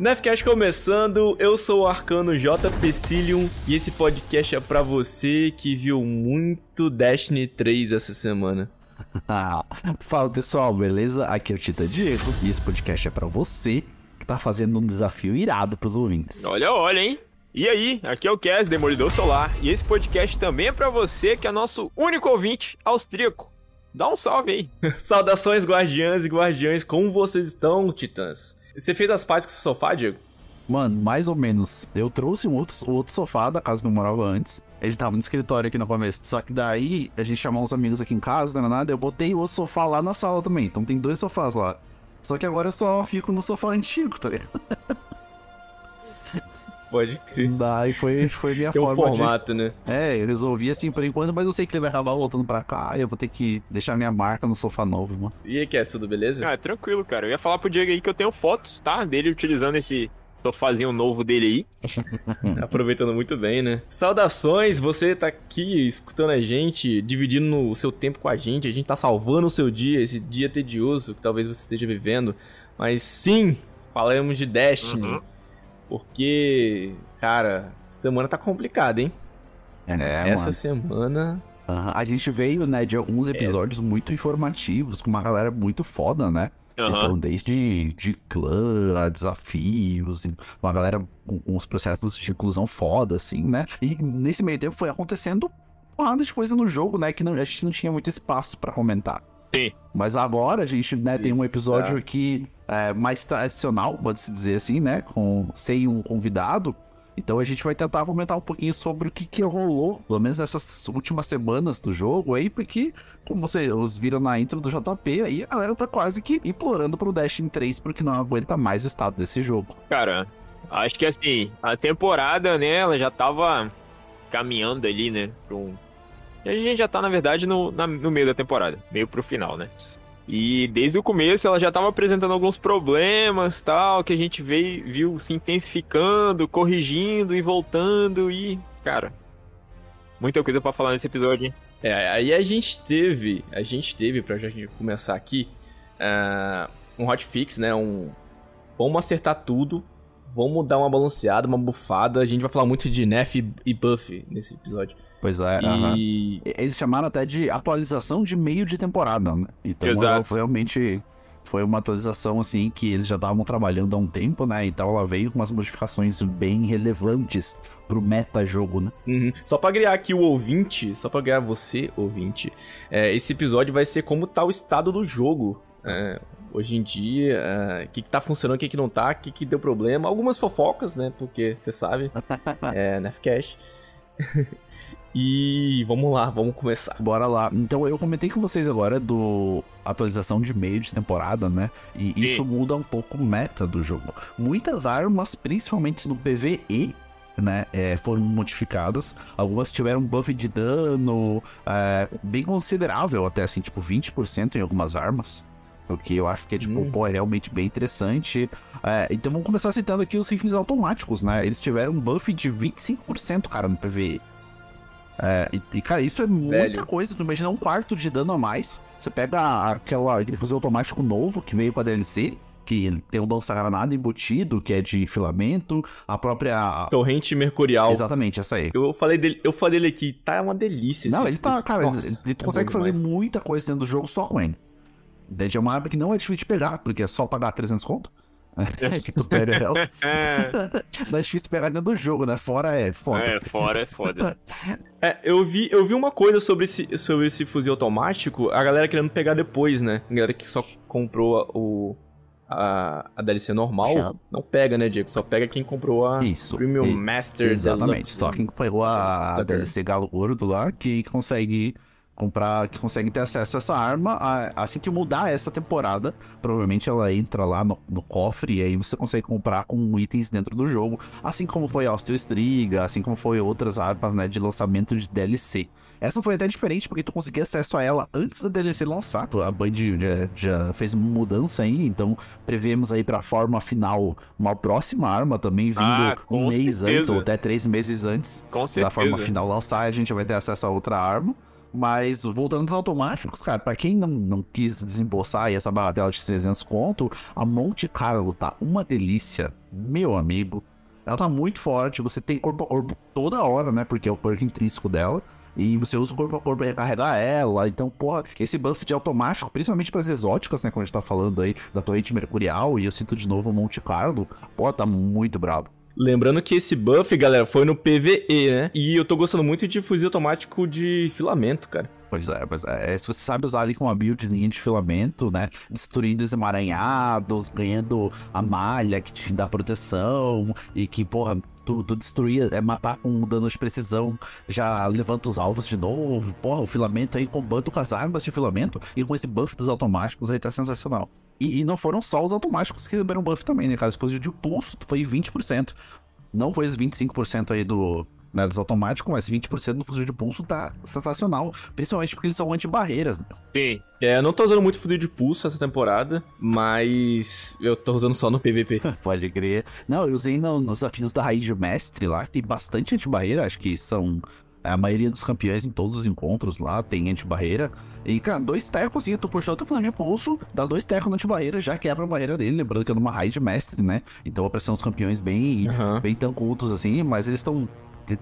Nefcast começando, eu sou o Arcano J. Pecilium e esse podcast é pra você que viu muito Destiny 3 essa semana. Fala pessoal, beleza? Aqui é o Tita Diego e esse podcast é pra você que tá fazendo um desafio irado pros ouvintes. Olha, olha, hein? E aí, aqui é o Cass, Demolidor Solar, e esse podcast também é pra você que é nosso único ouvinte austríaco. Dá um salve aí. Saudações, guardiãs e guardiães, como vocês estão, titãs? Você fez as pazes com o seu sofá, Diego? Mano, mais ou menos. Eu trouxe um outro, outro sofá da casa que eu morava antes. Ele tava no escritório aqui no começo. Só que daí a gente chamou uns amigos aqui em casa, não era nada. Eu botei outro sofá lá na sala também. Então tem dois sofás lá. Só que agora eu só fico no sofá antigo, tá ligado? Pode crer. Daí foi, foi minha Tem um forma formato, né? de... É, eu resolvi assim por enquanto, mas eu sei que ele vai acabar voltando pra cá. E eu vou ter que deixar minha marca no sofá novo, mano. E aí, Cass, tudo beleza? Ah, tranquilo, cara. Eu ia falar pro Diego aí que eu tenho fotos, tá? Dele utilizando esse sofazinho novo dele aí. Aproveitando muito bem, né? Saudações, você tá aqui escutando a gente, dividindo o seu tempo com a gente. A gente tá salvando o seu dia, esse dia tedioso que talvez você esteja vivendo. Mas sim, falaremos de Destiny. Uhum. Porque, cara, semana tá complicada, hein? É, Essa mano. semana. Aham, A gente veio, né, de alguns episódios muito informativos, com uma galera muito foda, né? Aham. Então, desde de clã, a desafios, uma galera com, com os processos de inclusão foda, assim, né? E nesse meio tempo foi acontecendo porrada de coisa no jogo, né? Que não- a gente não tinha muito espaço pra comentar. Sim. Mas agora a gente né, tem um episódio Exato. É, mais tradicional, pode-se dizer assim, né? Com, sem um convidado. Então a gente vai tentar comentar um pouquinho sobre o que, que rolou, pelo menos nessas últimas semanas do jogo aí, porque, como vocês viram na intro do JP, aí a galera tá quase que implorando pro Destiny 3 porque não aguenta mais o estado desse jogo. Cara, acho que assim, a temporada, né, ela já tava caminhando ali, né, pra a gente já tá, na verdade, no, na- no meio da temporada, meio pro final, né? E desde o começo ela já tava apresentando alguns problemas, tal, que a gente veio, viu se intensificando, corrigindo e voltando e, cara, muita coisa pra falar nesse episódio, hein? É, aí a gente teve, a gente teve, pra gente começar aqui, ah, um hotfix, né? Um. Vamos acertar tudo. Vamos dar uma balanceada, uma bufada. A gente vai falar muito de Nef e- Buff nesse episódio. Pois é. E. Eles chamaram até de atualização de meio de temporada, né? Então Exato. realmente foi uma atualização assim que eles já estavam trabalhando há um tempo, né? Então ela veio com umas modificações bem relevantes pro meta jogo, né? Uhum. Só pra criar aqui o ouvinte, só pra criar você, ouvinte, é, esse episódio vai ser como tá o estado do jogo. é, hoje em dia, é, o que, que tá funcionando, o que, que não tá, o que, que deu problema. Algumas fofocas, né? Porque você sabe, é Nefcash. e vamos lá, vamos começar. Bora lá. Então eu comentei com vocês agora do atualização de meio de temporada, né? E Sim. isso muda um pouco o meta do jogo. Muitas armas, principalmente no PvE, né, é, foram modificadas. Algumas tiveram buff de dano é, bem considerável, até assim, tipo 20% em algumas armas. O que eu acho que é, tipo, Hum. pô, é realmente bem interessante. É, então vamos começar citando aqui os rifles automáticos, né? Eles tiveram um buff de 25%, cara, no PvE. É, e, e, cara, isso é muita Velho. coisa. Tu imagina um quarto de dano a mais. Você pega aquela, aquele fuzil automático novo que veio com a DLC, que tem um lança-granada embutido, que é de filamento, a própria. Torrente Mercurial. Exatamente, essa aí. Eu falei dele, eu falei dele aqui, tá uma delícia. Não, ele tá, cara, Nossa, ele, ele é consegue fazer muita coisa dentro do jogo só com ele. Dead é uma arma que não é difícil de pegar, porque é só pagar 300 conto. que tu pega ela. É, Não é difícil pegar dentro do jogo, né? Fora é foda. é fora, é foda. É, eu vi, eu vi uma coisa sobre esse, sobre esse fuzil automático, a galera querendo pegar depois, né? A galera que só comprou a- o, a, a DLC normal, Chato. não pega, né, Diego? Só pega quem comprou a Isso. Premium E- Master Exatamente. Deluxe. Só quem pegou a, a. DLC Galo Gordo lá que consegue comprar, que consegue ter acesso a essa arma. A- Assim que mudar essa temporada, provavelmente ela entra lá no, no cofre e aí você consegue comprar com itens dentro do jogo. Assim como foi a Austro Striga, assim como foi outras armas né, de lançamento de DLC. Essa foi até diferente porque tu conseguia acesso a ela antes da DLC lançar. A Band já, já fez mudança aí, então prevemos aí pra forma final uma próxima arma também vindo Ah, um mês certeza. antes ou até três meses antes da forma final lançar, a gente vai ter acesso a outra arma. Mas voltando aos automáticos, cara, pra quem não, não quis desembolsar essa bagatela de 300 conto, a Monte Carlo tá uma delícia, meu amigo. Ela tá muito forte, você tem corpo a corpo toda hora, né? Porque é o perk intrínseco dela. E você usa o corpo a corpo pra recarregar ela. Então, porra, esse buff de automático, principalmente pras exóticas, né? Como a gente tá falando aí da torrente mercurial, e eu sinto de novo o Monte Carlo, pô, tá muito brabo. Lembrando que esse buff, galera, foi no PVE, né? E eu tô gostando muito de fuzil automático de filamento, cara. Pois é, pois é. Se você sabe usar ali com uma buildzinha de filamento, né? Destruindo os emaranhados, ganhando a malha que te dá proteção e que, porra, tu, tu destruir, é matar com dano de precisão, já levanta os alvos de novo. Porra, o filamento aí combando com as armas de filamento e com esse buff dos automáticos aí tá sensacional. E, e não foram só os automáticos que deram buff também, né, cara? Se fosse de pulso, foi 20%. Não foi os 25% aí do, né, dos automáticos, mas 20% do fuzil de pulso tá sensacional. Principalmente porque eles são anti-barreiras, meu. Sim. É, eu não tô usando muito fuzil de pulso essa temporada, mas eu tô usando só no PVP. Pode crer. Não, eu usei no, nos desafios da raiz de mestre lá, que tem bastante anti-barreira, acho que são. A maioria dos campeões em todos os encontros lá tem anti-barreira. E, cara, dois tecos, assim, tô puxando, tô falando de pulso, dá dois tecos na anti-barreira, já quebra a barreira dele. Lembrando que é numa raid mestre, né? Então a pressão dos campeões bem, Aham. bem tancudos, assim, mas eles estão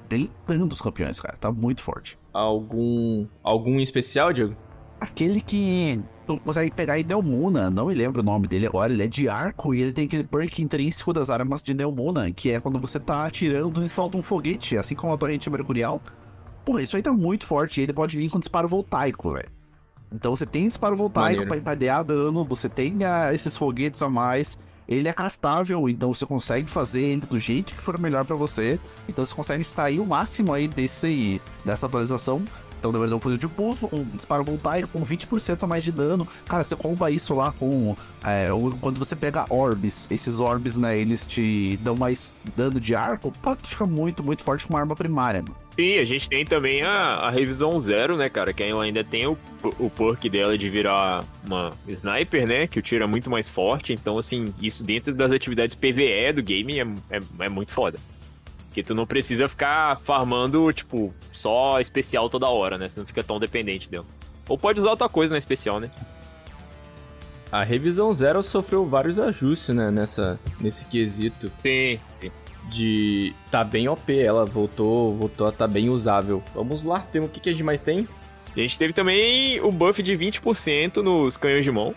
deitando os campeões, cara. Tá muito forte. Algum. Algum especial, Diego? Aquele que tu consegue pegar em Neomuna, não me lembro o nome dele agora, ele é de arco e ele tem aquele perk intrínseco das armas de Neomuna, que é quando você tá atirando e solta um foguete, assim como a torrente mercurial. Porra, isso aí tá muito forte, e ele pode vir com disparo voltaico, velho. Então você tem disparo voltaico pra empadear dano, você tem ah, esses foguetes a mais, ele é craftável, então você consegue fazer ele do jeito que for melhor pra você. Então você consegue extrair o máximo aí desse, dessa atualização. Então deveria dar um fuzil de pulso, um disparo voltaico com 20% a mais de dano. Cara, você comba isso lá com. é, quando você pega orbes, esses orbes, né, eles te dão mais dano de arco, tu fica muito, muito forte com uma arma primária, mano. E a gente tem também a, a revisão zero, né, cara? Que ela ainda tem o, o perk dela de virar uma sniper, né? Que o tiro é muito mais forte. Então, assim, isso dentro das atividades PVE do game é, é, é muito foda. Porque tu não precisa ficar farmando, tipo, só especial toda hora, né? Você não fica tão dependente dela. Ou pode usar outra coisa na especial, né? A revisão zero sofreu vários ajustes, né? Nessa, nesse quesito Sim, sim. De tá bem OP. Ela voltou, voltou a tá bem usável. Vamos lá, tem o que, que a gente mais tem? A gente teve também o buff de 20% nos canhões de mão.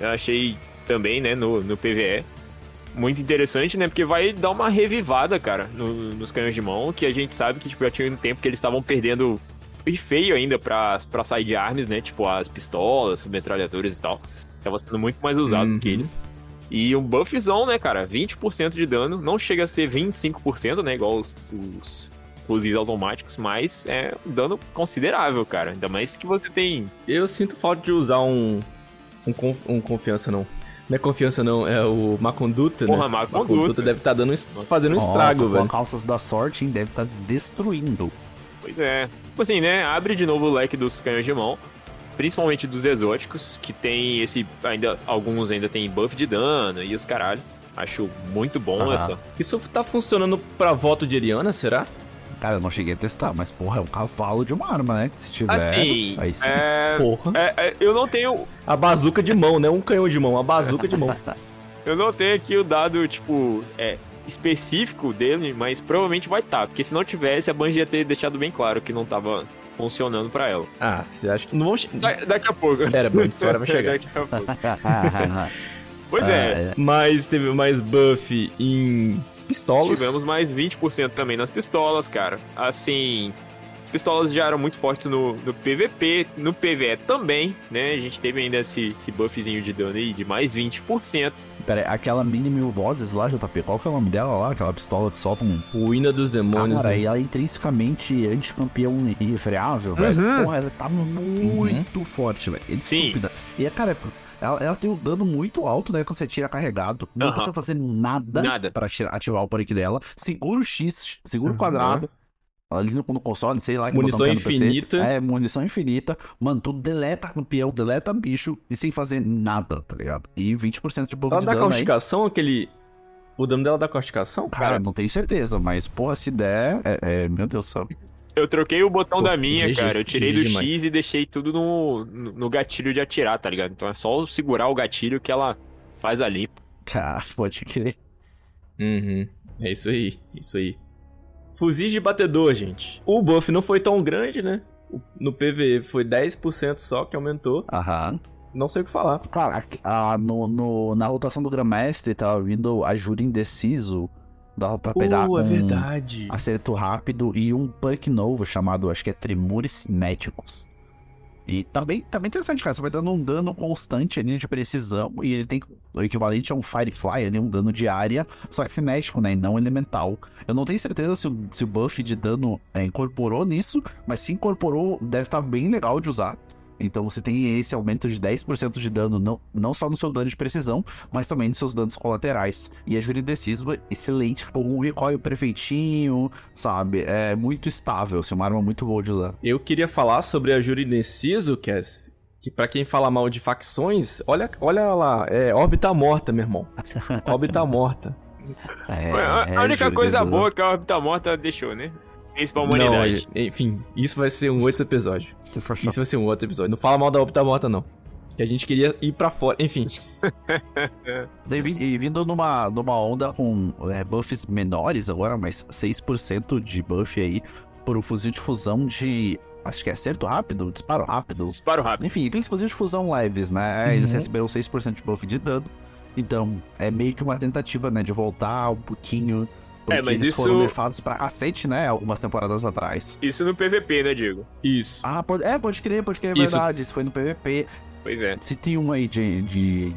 Eu achei também, né, no, no PVE. Muito interessante, né? Porque vai dar uma revivada, cara, no- nos canhões de mão, que a gente sabe que tipo, já tinha um tempo que eles estavam perdendo e feio ainda pra, pra side arms, né? Tipo as pistolas, metralhadoras e tal. Tava sendo muito mais usado Uhum. que eles. E um buffzão, né, cara? 20% de dano. Não chega a ser 25%, né? Igual os, os fuzis automáticos, mas é um dano considerável, cara. Ainda mais que você tem Eu sinto falta de usar um. Um, conf- um confiança, não. Não é confiança, não. É o má conduta, Porra, né? má conduta. deve estar dando, es- fazendo um Nossa, estrago, com velho. a calças da sorte, hein, deve estar destruindo. Pois é. Tipo assim, né? Abre de novo o leque dos canhões de mão. Principalmente dos exóticos, que tem esse. ainda Alguns ainda tem buff de dano e os caralho. Acho muito bom Aham. essa. Isso tá funcionando pra voto de Eriana, será? Cara, eu não cheguei a testar, mas porra, é um cavalo de uma arma, né? Se tiver. Assim, aí sim. é, Porra. é, é, eu não tenho. A bazuca de mão, né? Um canhão de mão, a bazuca de mão. Eu não tenho aqui o dado, tipo, é, específico dele, mas provavelmente vai estar. porque se não tivesse, a Bungie ia ter deixado bem claro que não tava funcionando pra ela. ah, você acha que não vão. che- Da- daqui a pouco. Era, bom, essa hora vai chegar. Daqui a pouco. Pois Ah, é. Mas teve mais buff em pistolas. Tivemos mais 20% também nas pistolas, cara. Assim, pistolas já eram muito fortes no, no PVP, no PVE também, né? A gente teve ainda esse, esse buffzinho de dano aí de mais 20%. Pera aí, aquela mini mil vozes lá, JP, qual foi o nome dela lá? Aquela pistola que solta um. Ruína dos demônios. Cara, né? e ela é intrinsecamente anticampeão irrefreável, velho. Uhum. Porra, ela tá muito forte, velho. É Sim. estúpida. E, é, cara, ela, ela tem um dano muito alto, né? Quando você tira carregado. Não Aham. precisa fazer nada, Nada. pra tirar- ativar o perk dela. Segura o X, segura o Uhum. quadrado. Ali no, no console, sei lá. que Munição é no infinita. É, munição infinita. Mano, tu deleta campeão, deleta bicho e sem fazer nada, tá ligado? E 20% de buff Ela de dá dano aí. causticação, aquele. O dano dela dá causticação? Cara, não tenho certeza, mas, porra, se der, é, é- meu Deus do céu. Eu troquei o botão Pô, da minha, GG, cara. Eu tirei GG do demais. X e deixei tudo no, no, no gatilho de atirar, tá ligado? Então é só segurar o gatilho que ela faz ali. Cara, pode crer. Uhum. É isso aí, isso aí. Fuzis de batedor, gente. O buff não foi tão grande, né? No PVE foi 10% só que aumentou. Aham. Não sei o que falar. Cara, aqui- ah, no, no- na rotação do Grandmestre tava vindo a Júri Indeciso. Dava pra pegar com é verdade. acerto rápido e um perk novo chamado, acho que é Tremores Cinéticos. E também, também interessante, cara. Você vai dando um dano constante ali de precisão. E ele tem o equivalente a um Firefly ali, um dano de área, só que cinético, né? E não elemental. Eu não tenho certeza se o, se o buff de dano é, incorporou nisso, mas se incorporou, deve estar bem legal de usar. Então você tem esse aumento de 10% de dano, não, não só no seu dano de precisão, mas também nos seus danos colaterais. E a Júri Indeciso, excelente, com um recoil perfeitinho, sabe? É muito estável, assim, uma arma muito boa de usar. Eu queria falar sobre a Júri Indeciso, Cass. Que pra quem fala mal de facções, olha, olha lá, é órbita morta, meu irmão. Órbita morta. É, a é a única Júri coisa boa que a órbita morta deixou, né? Fez pra Não, humanidade. enfim, isso vai ser um outro episódio. Isso vai ser um outro episódio. Não fala mal da órbita morta, não. Que a gente queria ir pra fora. Enfim, E vindo numa, numa onda com é, buffs menores agora, mas 6% de buff aí por um fuzil de fusão de. Acho que é acerto rápido, disparo rápido. Disparo rápido. Enfim, aqueles fuzis de fusão leves, né? Eles Uhum. receberam 6% de buff de dano. Então, é meio que uma tentativa, né? De voltar um pouquinho. Porque É, mas eles isso- foram nerfados pra cacete, né? Algumas temporadas atrás. Isso no PVP, né, Diego? isso. Ah, pode, é, pode crer, pode crer, é Isso. verdade. Isso foi no PVP. Pois é. Se tem um aí de, de,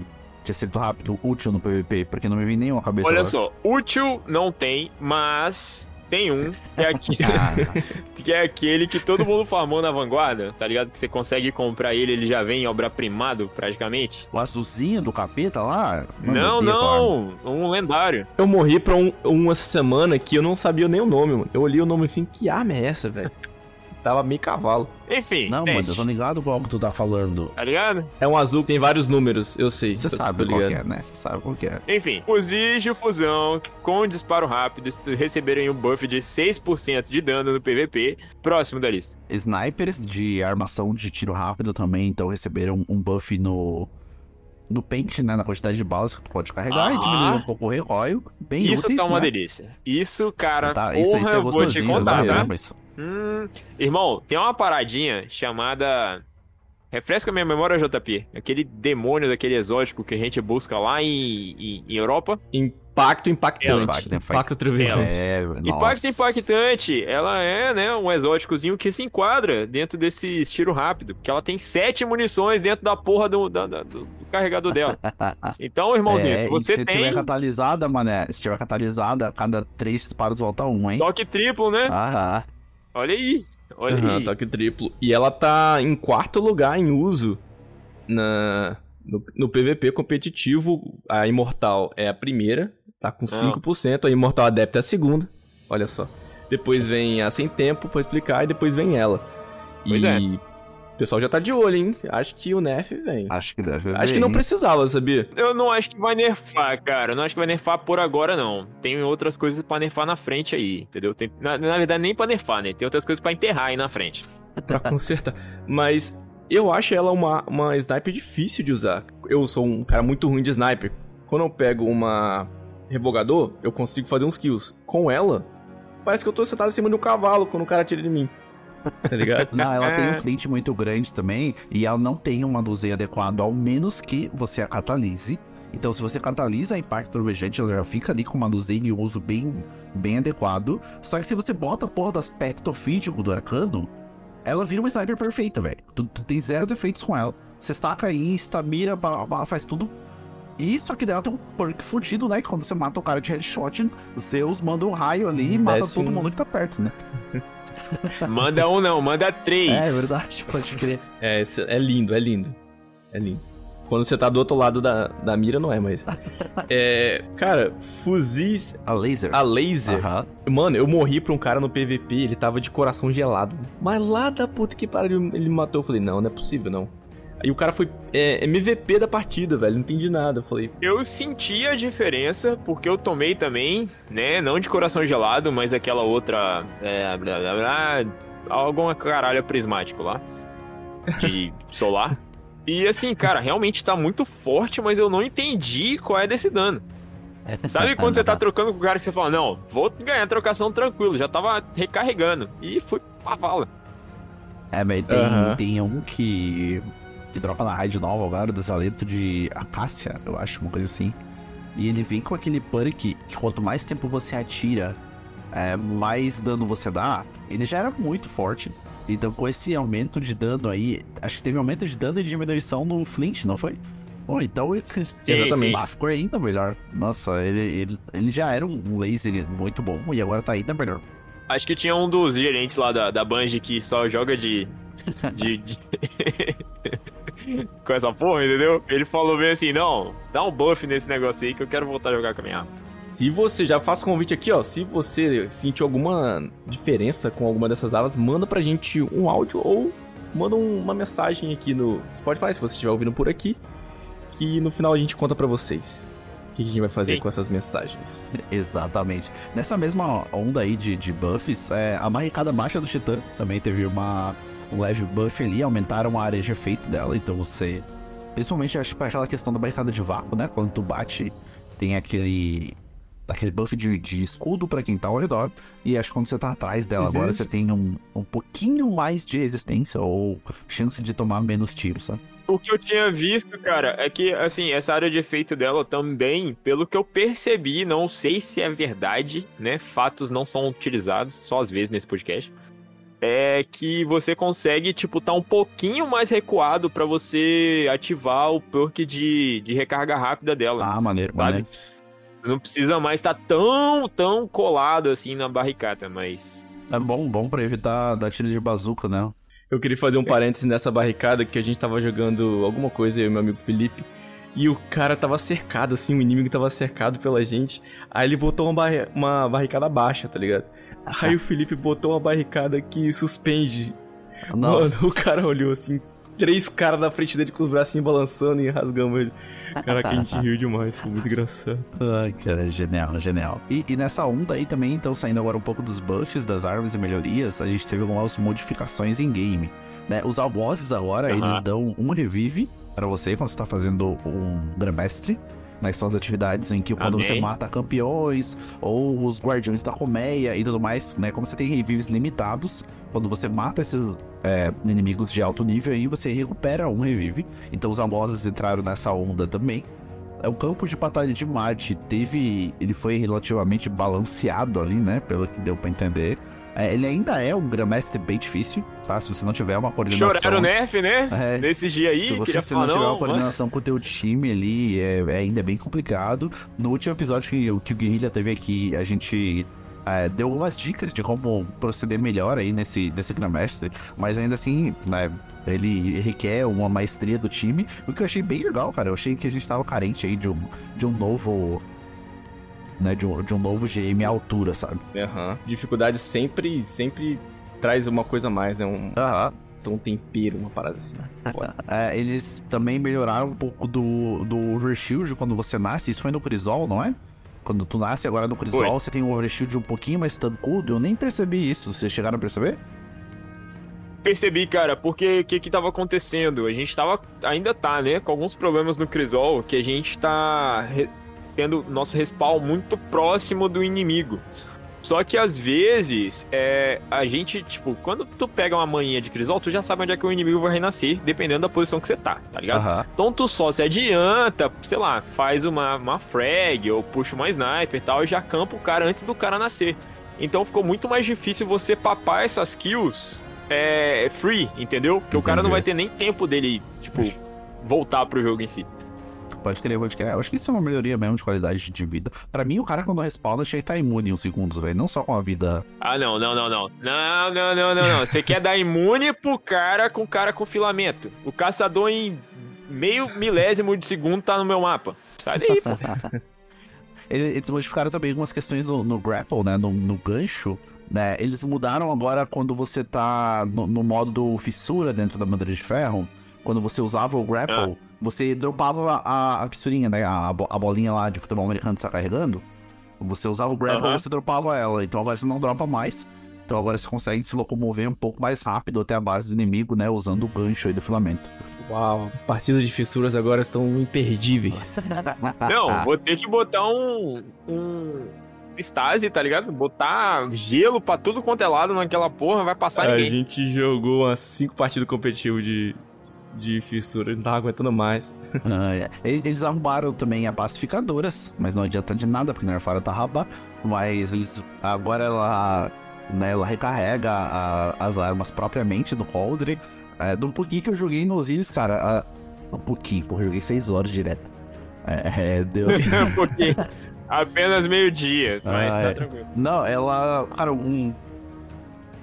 de acerto rápido útil no PVP, porque não me vem nenhuma cabeça. Olha agora. só, útil não tem, mas tem um, que é, aqui, Ah, que é aquele que todo mundo farmou na vanguarda, tá ligado? Que você consegue comprar ele, ele já vem obra-primado, praticamente. o azulzinho do capeta lá? Não, arma. não, um lendário. Eu morri pra um, um essa semana que eu não sabia nem o nome, mano. Eu olhei o nome assim, que arma é essa, velho? Tava meio cavalo. Enfim, Não, teste, mano, eu tô ligado qual que tu tá falando. tá ligado? É um azul que tem vários números, eu sei. Você sabe qual é, né? Você sabe qual que é. Enfim, fuzis de fusão com disparo rápido receberam um buff de 6% de dano no PVP, próximo da lista. Snipers de armação de tiro rápido também, então receberam um buff no. No pente, né? Na quantidade de balas que tu pode carregar e Ah. diminuir um pouco o recoil. Bem Isso úteis, tá uma né? delícia. Isso, cara, Tá, porra, isso, isso é eu vou te contar, né? tá? Hum, irmão, tem uma paradinha chamada. Refresca minha memória, JP. Aquele demônio daquele exótico que a gente busca lá em, em- em Europa. Impacto impactante. Impacto, Impacto trovejante. É, Impacto impactante. Ela é, né, um exóticozinho que se enquadra dentro desse tiro rápido. Porque ela tem sete munições dentro da porra do, da- da- do- do carregador dela. Então, irmãozinho, É, se você se tem tiver catalisada, mané, se tiver catalisada, cada três disparos volta um, hein? toque triplo, né? Ah, Olha aí. Olha Aham, aí. toque triplo. E ela tá em quarto lugar em uso na, no, no PVP competitivo. A Imortal é a primeira, tá com Ah. 5%. A Imortal Adepta é a segunda. Olha só. Depois vem a Sem Tempo pra explicar e depois vem ela. Pois e é. O pessoal já tá de olho, hein? Acho que o Nerf vem. acho que deve Acho que não precisava, sabia? Eu não acho que vai nerfar, cara. Eu não acho que vai nerfar por agora, não. Tem outras coisas pra nerfar na frente aí, entendeu? Tem- na, na verdade, nem pra nerfar, né? Tem outras coisas pra enterrar aí na frente. pra consertar. Mas eu acho ela uma, uma sniper difícil de usar. Eu sou um cara muito ruim de sniper. Quando eu pego uma revogador, eu consigo fazer uns kills. Com ela, parece que eu tô sentado em cima de um cavalo quando o cara tira de mim. Tá ligado? Não, ela tem É. um flint muito grande também e ela não tem um manuseio adequado, ao menos que você a catalise. Então, se você catalisa a impacto trovejante, ela já fica ali com uma manuseio e um uso bem, bem adequado. Só que se você bota a porra do aspecto físico do arcano, ela vira uma sniper perfeita, velho. Tu, tu tem zero defeitos com ela. Você saca insta, mira, faz tudo. E só que dela tem um perk fudido, né? Que quando você mata o cara de headshot, Zeus manda um raio ali e mata Desce todo um- mundo que tá perto, né? Manda um não, manda três. É, é verdade, pode crer. É, é lindo, é lindo. É lindo. Quando você tá do outro lado da, da mira, não é mais. É. Cara, fuzis A laser. a laser. Mano, eu morri pra um cara no PVP, ele tava de coração gelado. Mas lá da puta que pariu, ele me matou. Eu falei, não, não é possível, não. Aí o cara foi é, MVP da partida, velho. Não entendi nada. Eu falei. Eu senti a diferença, porque eu tomei também, né? Não de coração gelado, mas aquela outra. É, blá, blá, blá, alguma caralho prismático lá. De solar. E assim, cara, realmente tá muito forte, mas eu não entendi qual é desse dano. Sabe quando você tá trocando com o cara que você fala, não, vou ganhar trocação tranquilo, já tava recarregando. E fui pra vala. É, mas tem, uhum. tem um que, que dropa na raid nova agora, desaleto de Acácia, eu acho, uma coisa assim. E ele vem com aquele perk que quanto mais tempo você atira, é, mais dano você dá. Ele já era muito forte. Então com esse aumento de dano aí, acho que teve aumento de dano e diminuição no Flint, não foi? Pô, então ele, sim, exatamente. Sim. ficou ainda melhor. Nossa, ele, ele, ele já era um laser muito bom e agora tá ainda melhor. Acho que tinha um dos gerentes lá da, da Bungie que só joga de. de, de... com essa porra, entendeu? Ele falou bem assim: não, dá um buff nesse negócio aí que eu quero voltar a jogar com a minha arma. Se você, já faço convite aqui, ó. Se você sentiu alguma diferença com alguma dessas armas, manda pra gente um áudio ou manda uma mensagem aqui no Spotify, se você estiver ouvindo por aqui que no final a gente conta para vocês. O que a gente vai fazer Sim. com essas mensagens? Exatamente. Nessa mesma onda aí de, de buffs, é, a barricada baixa do Titã também teve uma, um leve buff ali, aumentaram a área de efeito dela, então você. Principalmente, acho que para aquela questão da barricada de vácuo, né? Quando tu bate, tem aquele. Aquele buff de, de escudo para quem tá ao redor. E acho que quando você tá atrás dela uhum. agora, você tem um, um pouquinho mais de resistência ou chance de tomar menos tiros, sabe? o que eu tinha visto, cara, é que, assim, essa área de efeito dela também, pelo que eu percebi, não sei se é verdade, né? Fatos não são utilizados, só às vezes nesse podcast. É que você consegue, tipo, tá um pouquinho mais recuado para você ativar o perk de, de recarga rápida dela. Ah, maneiro, sabe? maneiro. Não precisa mais estar tá tão, tão colado assim na barricada, mas. É bom, bom para evitar dar tiro de bazuca, né? Eu queria fazer um parênteses nessa barricada que a gente tava jogando alguma coisa, eu e meu amigo Felipe. E o cara tava cercado, assim, o inimigo tava cercado pela gente. Aí ele botou uma, barri uma barricada baixa, tá ligado? Aí o Felipe botou uma barricada que suspende. Nossa. Mano, o cara olhou assim, três caras na frente dele com os bracinhos balançando e rasgando ele. Caraca, a gente riu demais, foi muito engraçado. Ai, cara, genial, genial. E, e, nessa onda aí também, então, saindo agora um pouco dos buffs, das armas e melhorias, a gente teve algumas modificações em game. Né? Os albosses agora, uhum. eles dão um revive para você quando você tá fazendo um Grandmestre. Né, são as atividades em que quando Amém. você mata campeões ou os guardiões da colmeia e tudo mais, né? Como você tem revives limitados, quando você mata esses é, inimigos de alto nível, aí você recupera um revive. Então os almozes entraram nessa onda também. É, o campo de batalha de Marte teve. Ele foi relativamente balanceado ali, né? Pelo que deu para entender. É, ele ainda é um Grandmaster bem difícil, tá? Se você não tiver uma coordenação... Choraram o nerf, né? É, Nesse dia aí, Se você se não tiver uma coordenação com o teu time ali, é, é, ainda bem complicado. No último episódio que, que o Guerrilha teve aqui, a gente é, deu algumas dicas de como proceder melhor aí nesse, nesse Grandmaster, mas ainda assim, né, ele requer uma maestria do time, o que eu achei bem legal, cara. Eu achei que a gente tava carente aí de um, de um novo. Né, de, um, de um novo GM à altura, sabe? Aham. Uhum. Dificuldade sempre, sempre traz uma coisa a mais, né? Um, Aham. Uhum. um tempero, uma parada assim. é, eles também melhoraram um pouco do, do Overshield quando você nasce. Isso foi no Crisol, não é? Quando tu nasce agora no Crisol, você tem um overshield um pouquinho mais tancudo. Eu nem percebi isso. Vocês chegaram a perceber? Percebi, cara, porque o que que tava acontecendo? A gente tava, ainda tá, né, com alguns problemas no Crisol, que a gente tá re... tendo nosso respawn muito próximo do inimigo. Só que às vezes, é, a gente, tipo, quando tu pega uma manhinha de Crisol, tu já sabe onde é que o inimigo vai renascer, dependendo da posição que você tá, tá ligado? Uhum. Então tu só se adianta, sei lá, faz uma, uma frag ou puxa uma sniper e tal, e já campa o cara antes do cara nascer. Então ficou muito mais difícil você papar essas kills é, free, entendeu? Porque Entendi. o cara não vai ter nem tempo dele, tipo, voltar pro jogo em si. Pode crer, pode crer. Eu acho que isso é uma melhoria mesmo de qualidade de vida. Pra mim, o cara quando respawna que estar imune em uns segundos, velho. Não só com a vida. Ah, não, não, não, não. Não, não, não, não, não. Você quer dar imune pro cara com cara com filamento. O caçador em meio milésimo de segundo tá no meu mapa. Sai daí, pô. Eles modificaram também algumas questões no, no grapple, né? No, no gancho. Né? Eles mudaram agora quando você tá no, no modo fissura dentro da bandeira de ferro quando você usava o grapple, você dropava a, a fissurinha, né? A, a bolinha lá de futebol americano que você tá carregando. Você usava o grapple, Aham. você dropava ela. Então agora você não dropa mais. Então agora você consegue se locomover um pouco mais rápido até a base do inimigo, né? Usando o gancho aí do filamento. Uau, as partidas de fissuras agora estão imperdíveis. Não, vou ter que botar um. um. Stase, tá ligado? Botar gelo pra tudo quanto é lado naquela porra, vai passar A ninguém. gente jogou umas 5 partidas competitivas de, de fissura, não tava aguentando mais. Ah, é. Eles arrumaram também a pacificadoras, mas não adianta de nada, porque nerfaram a Tarrabá. Mas eles. Agora ela. Né, ela recarrega a- as armas propriamente no Coldre. É, do pouquinho que eu joguei no Osiris, cara. a- um pouquinho, porra, eu joguei 6 horas direto. É, é, deu. Porque apenas meio-dia, mas Ah, tá tranquilo. Não, ela. Cara, um.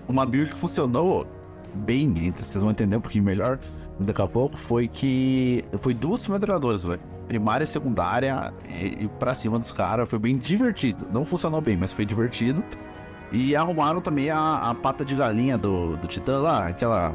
Uma build que funcionou bem, entre vocês vão entender um pouquinho melhor daqui a pouco, foi que. Foi duas metralhadoras, velho. Primária e secundária, e, e pra cima dos caras, foi bem divertido. Não funcionou bem, mas foi divertido. E arrumaram também a, a pata de galinha do, do Titã lá, aquela.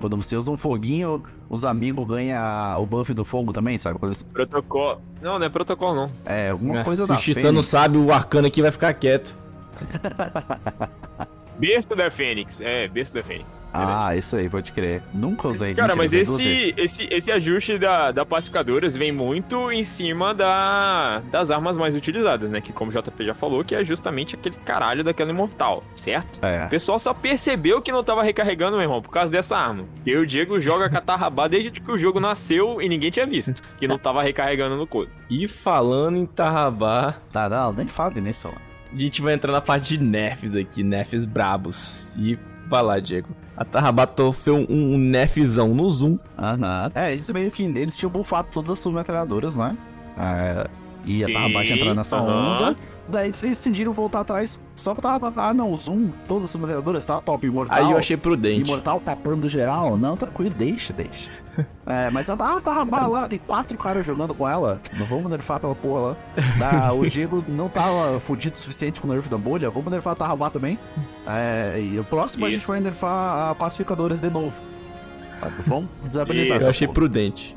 Quando você usa um foguinho, os amigos ganham o buff do fogo também, sabe? Quando eles- Protocolo. Não, não é protocolo, não. é, alguma É, coisa Se da o Titã não sabe, o arcano aqui vai ficar quieto. Berço da Fênix. É, berço da Fênix. Ah, isso aí, pode crer. Nunca usei. Cara, Mentira, mas esse, esse, esse ajuste da, da pacificadoras vem muito em cima da, das armas mais utilizadas, né? Que como o JP já falou, que é justamente aquele caralho daquela imortal, certo? O É. pessoal só percebeu que não tava recarregando, meu irmão, por causa dessa arma. E o Diego joga catarrabá desde que o jogo nasceu e ninguém tinha visto. Que não tava recarregando no code. E falando em Tarrabá, Tá, não, nem fale nisso, mano. A gente vai entrar na parte de nerfs aqui, nerfs brabos. E vai lá, Diego. A Tarrabá foi um, um nerfzão no zoom. Aham. É, isso meio que eles tinham bufado todas as submetralhadoras, né? É, e a Sim, Tarrabate entrando nessa aham. onda. Daí eles decidiram voltar atrás só pra. Ah, não, o zoom, todas as submetralhadoras, tá top. Imortal. Aí eu achei prudente. Imortal tapando geral? Não, tranquilo, deixa, deixa. É, mas a ah, Tarrabá lá, tem quatro caras jogando com ela. Não vamos nerfar aquela porra lá. Da- o Diego não tava fudido o suficiente com o nerf da bolha, vamos nerfar a Tarrabá também. É, e o próximo a Isso. gente vai nerfar a Pacificadoras de novo. Vamos desabilitar Eu achei porra. prudente.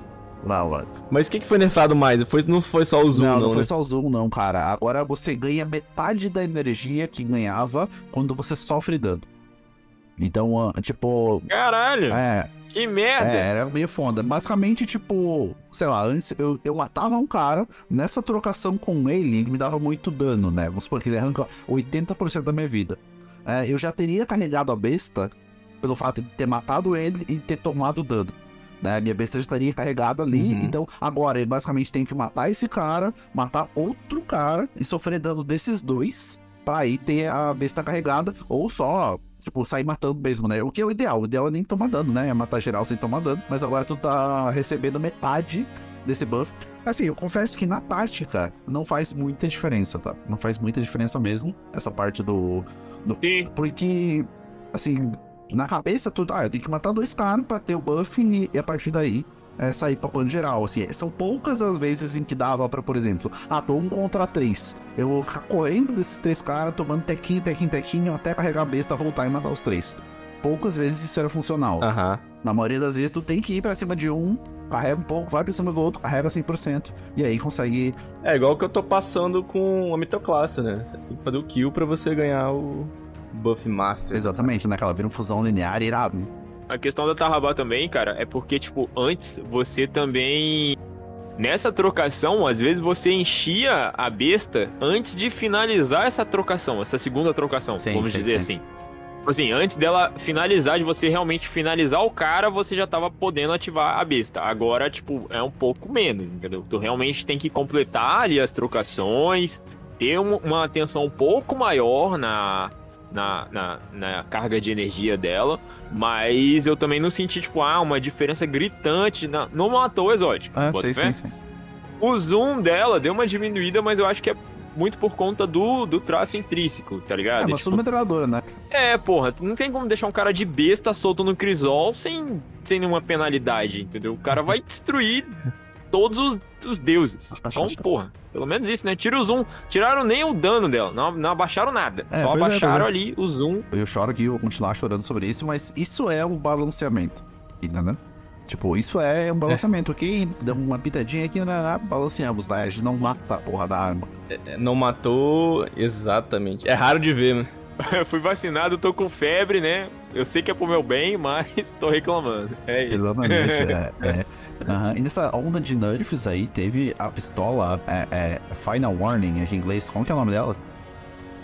Mas o que, que foi nerfado mais? Foi, não foi só o zoom, não, não, não, foi né? só o zoom, não, cara. Agora você ganha metade da energia que ganhava quando você sofre dano. Então, ah, tipo. Caralho, É, que merda. É, era meio foda. Basicamente, tipo, sei lá, antes eu, eu matava um cara, nessa trocação com ele, ele me dava muito dano, né? Vamos supor que ele arranca 80% da minha vida. É, eu já teria carregado a besta pelo fato de ter matado ele e ter tomado dano. Né? Minha besta já estaria carregada ali, Uhum. então agora eu basicamente tenho que matar esse cara, matar outro cara e sofrer dano desses dois pra aí ter a besta carregada, ou só Tipo, sair matando mesmo, né? O que é o ideal. O ideal é nem tomar dano, né? É matar geral sem tomar dano. Mas agora tu tá recebendo metade desse buff. Assim, eu confesso que na prática não faz muita diferença, tá? Não faz muita diferença mesmo. Essa parte do. Sim. Porque, assim, na cabeça tu. Ah, eu tenho que matar dois caras pra ter o buff e, e a partir daí. É sair pra plano geral, assim, são poucas as vezes em que dava pra, por exemplo, ah, tô um contra três. Eu vou ficar correndo desses três caras, tomando tequinho, tequinho, tequinho, até carregar a besta, voltar e matar os três. Poucas vezes isso era funcional. Aham. Na maioria das vezes, tu tem que ir pra cima de um, carrega um pouco, vai pra cima do outro, carrega 100%, e aí consegue. É igual que eu tô passando com a mitoclasse, né? Você tem que fazer o kill pra você ganhar o buff master. Exatamente, né? Que ela vira um fusão linear irado. A questão da Tarrabá também, cara, é porque, tipo, antes você também. Nessa trocação, às vezes você enchia a besta antes de finalizar essa trocação, essa segunda trocação, Sim, vamos sim, dizer sim. assim. Tipo Assim, antes dela finalizar, de você realmente finalizar o cara, você já tava podendo ativar a besta. Agora, tipo, é um pouco menos, entendeu? Tu realmente tem que completar ali as trocações, ter um- uma atenção um pouco maior na, na, na, na carga de energia dela. Mas eu também não senti, tipo, ah, uma diferença gritante. Não, não matou o exótico. Ah, sei, sim, sim. O zoom dela deu uma diminuída, mas eu acho que é muito por conta do, do traço intrínseco, tá É, ligado? uma Tipo, submetralhadora, né? é, porra, tu não tem como deixar um cara de besta solto no crisol sem, sem nenhuma penalidade, entendeu? O cara vai destruir todos os, os deuses. Então, porra, pelo menos isso, né? Tira o zoom. Tiraram nem o dano dela, não, não abaixaram nada. É, Só é, abaixaram é. ali o zoom. Eu choro aqui, eu vou continuar chorando sobre isso, mas isso é um balanceamento. Entendeu? Tipo, isso é um balanceamento, ok? Dá uma pitadinha aqui, né? balanceamos, né? A gente não mata a porra da arma. É, Não matou exatamente. É raro de ver, né? Eu fui vacinado, tô com febre, né? Eu sei que é pro meu bem, mas tô reclamando. É isso. Exatamente, é. é. Aham. E nessa onda de nerfs aí, teve a pistola é, é, Final Warning, em inglês. Como que é o nome dela?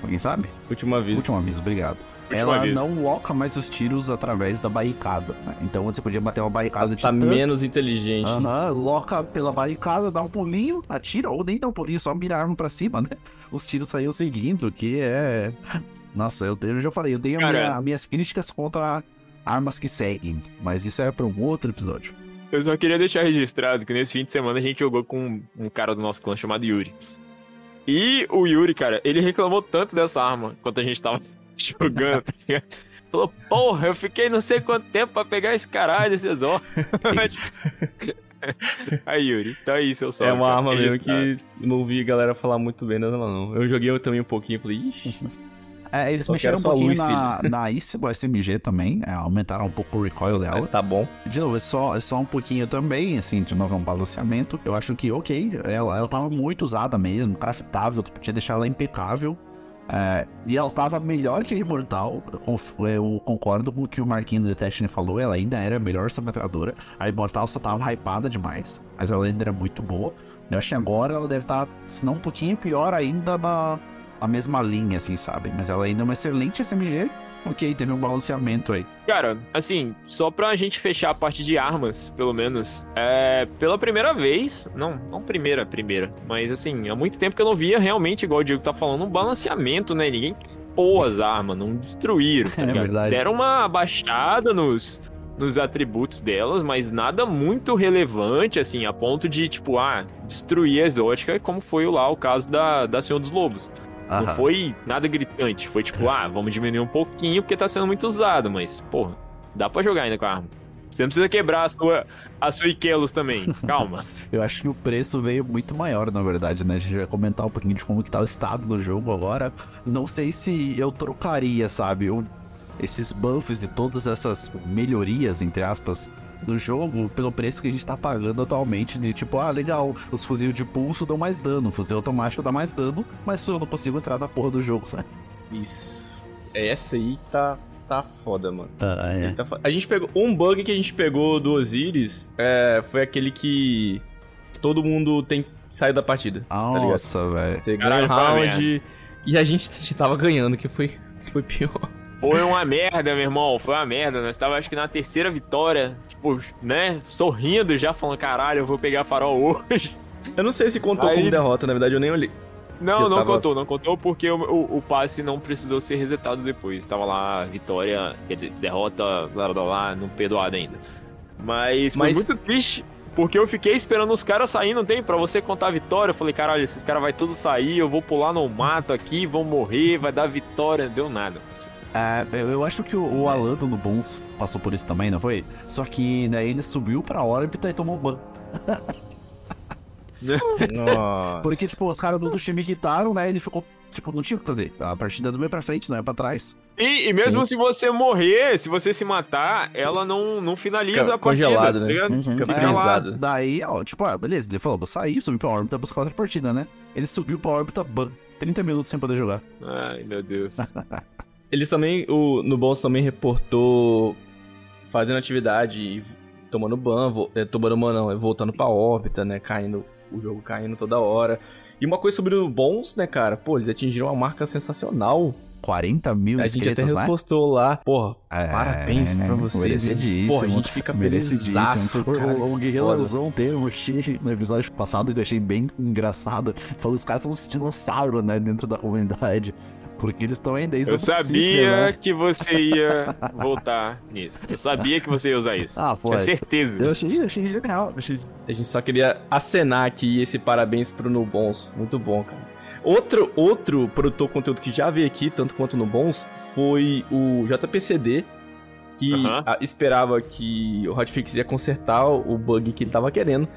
Alguém sabe? Última vez. Último aviso, obrigado. Último Ela aviso. não loca mais os tiros através da barricada. né? Então você podia bater uma barricada de Tá titã, menos inteligente. Aham, loca pela barricada, dá um pulinho, atira, ou nem dá um pulinho, só mira a arma pra cima, né? Os tiros saíam seguindo, que é. Nossa, eu, eu já falei, eu tenho a minha- minhas críticas contra armas que seguem, mas isso é pra um outro episódio. Eu só queria deixar registrado que nesse fim de semana a gente jogou com um cara do nosso clã chamado Yuri. E o Yuri, cara, ele reclamou tanto dessa arma quanto a gente tava jogando, tá? Falou, porra, eu fiquei não sei quanto tempo pra pegar esse caralho, esse exótico. Aí, Yuri, então é isso, eu só. É uma arma mesmo que eu não vi galera falar muito bem dela, não. Eu joguei também um pouquinho e falei, ixi. É, eles Só mexeram um pouquinho luz, na, na ICBO SMG também, é, aumentaram um pouco o recoil dela. tá bom. De novo, é só, é só um pouquinho também, assim, de novo é um balanceamento. Eu acho que, ok, ela, ela tava muito usada mesmo, craftável, tu podia deixar ela impecável. É, e ela tava melhor que a Imortal. Eu, eu concordo com o que o Marquinhos do Destiny falou, ela ainda era a melhor submetralhadora. A Imortal só tava hypada demais, mas ela ainda era muito boa. Eu acho que agora ela deve estar, se não um pouquinho pior ainda na, na mesma linha, assim, sabe? Mas ela ainda é uma excelente SMG. Ok, teve um balanceamento aí. Cara, assim, só pra gente fechar a parte de armas, pelo menos, é, pela primeira vez, não, não primeira, primeira, mas assim, há muito tempo que eu não via realmente, igual o Diego tá falando, um balanceamento, né? Ninguém pôs as armas, não destruíram, tá É ligado? verdade. Deram uma abaixada nos, nos atributos delas, mas nada muito relevante, assim, a ponto de, tipo, ah, destruir a exótica, como foi lá o caso da, da Senhor dos Lobos. Não Aham. foi nada gritante. Foi tipo, ah, vamos diminuir um pouquinho porque tá sendo muito usado, mas, porra, dá pra jogar ainda com a arma. Você não precisa quebrar a sua, a sua Ikelos também. Calma. Eu acho que o preço veio muito maior, na verdade, né? A gente vai comentar um pouquinho de como que tá o estado do jogo agora. Não sei se eu trocaria, sabe, o- esses buffs e todas essas melhorias, entre aspas, do jogo pelo preço que a gente tá pagando atualmente. De tipo, ah, legal, os fuzil de pulso dão mais dano, o fuzil automático dá mais dano, mas eu não consigo entrar na porra do jogo, sabe? Isso. É essa aí que tá, tá foda, mano. Ah, aí tá foda. A gente pegou. Um bug que a gente pegou do Osiris é, foi aquele que todo mundo tem saiu da partida. tá ligado? Nossa, velho. Você ganha um round e a gente tava ganhando, que foi, que foi pior. Foi uma merda, meu irmão. Foi uma merda. Nós tava, acho que, na terceira vitória. Tipo, né? Sorrindo já, falando, caralho, eu vou pegar farol hoje. Eu não sei se contou Aí- como derrota, na verdade eu nem olhei. Não, Eu não tava- contou, não contou porque o, o, o passe não precisou ser resetado depois. Tava lá, vitória, quer dizer, derrota, blá blá blá, não perdoada ainda. Mas foi Mas- muito triste, porque eu fiquei esperando os caras sair, não tem? Pra você contar a vitória. Eu falei, caralho, esses caras vai tudo sair, eu vou pular no mato aqui, vão morrer, vai dar vitória. Não deu nada. É, eu eu acho que o, o Alan do Bons passou por isso também, não foi? Só que daí ele subiu pra órbita e tomou ban. Nossa. Porque, tipo, os caras do do time quitaram, né? Ele ficou, tipo, não tinha o que fazer. A partida do meio pra frente, não é pra trás. E, e mesmo se você morrer, se você se matar, ela não, não finaliza Fica a partida. congelado, tá né? ligado? Fica Fica frisado. Daí, ó, tipo, ah, beleza, ele falou, vou sair, subir pra órbita, buscar outra partida, né? Ele subiu pra órbita, ban. 30 minutos sem poder jogar. Ai, meu Deus. Eles também, o no Boss também reportou fazendo atividade e tomando ban, eh, tomando ban não, eh, voltando pra órbita, né, caindo, o jogo caindo toda hora. E uma coisa sobre o Bons, né, cara, pô, eles atingiram uma marca sensacional. 40 mil a gente até né? repostou lá. Porra, É, parabéns pra vocês. Porra, a gente fica felizaço. O, o Guerreiro usou um termo X no episódio passado que eu achei bem engraçado. Falou os caras são uns dinossauros, né, dentro da comunidade. Porque eles estão aí desde Eu sabia né? que você ia voltar nisso. Eu sabia que você ia usar isso. Ah, pô. Tinha certeza. Eu achei, eu achei genial. eu Achei... A gente só queria acenar aqui esse parabéns pro Nubons. Muito bom, cara. Outro, outro produtor de conteúdo que já veio aqui, tanto quanto no Bons, foi o JPCD, que esperava que o Hotfix ia consertar o bug que ele tava querendo,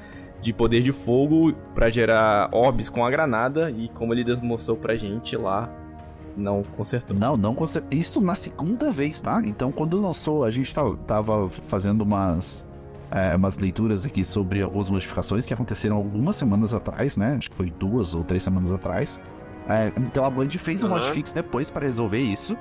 de poder de fogo pra gerar orbs com a granada, e como ele demonstrou pra gente lá, não consertou. Não, não consegui. Isso na segunda vez, tá? Então, quando lançou, a gente ta- tava fazendo umas. é, umas leituras aqui sobre algumas modificações que aconteceram algumas semanas atrás, né? Acho que foi duas ou três semanas atrás. É, então a Band fez um Uhum. hotfix depois para resolver isso.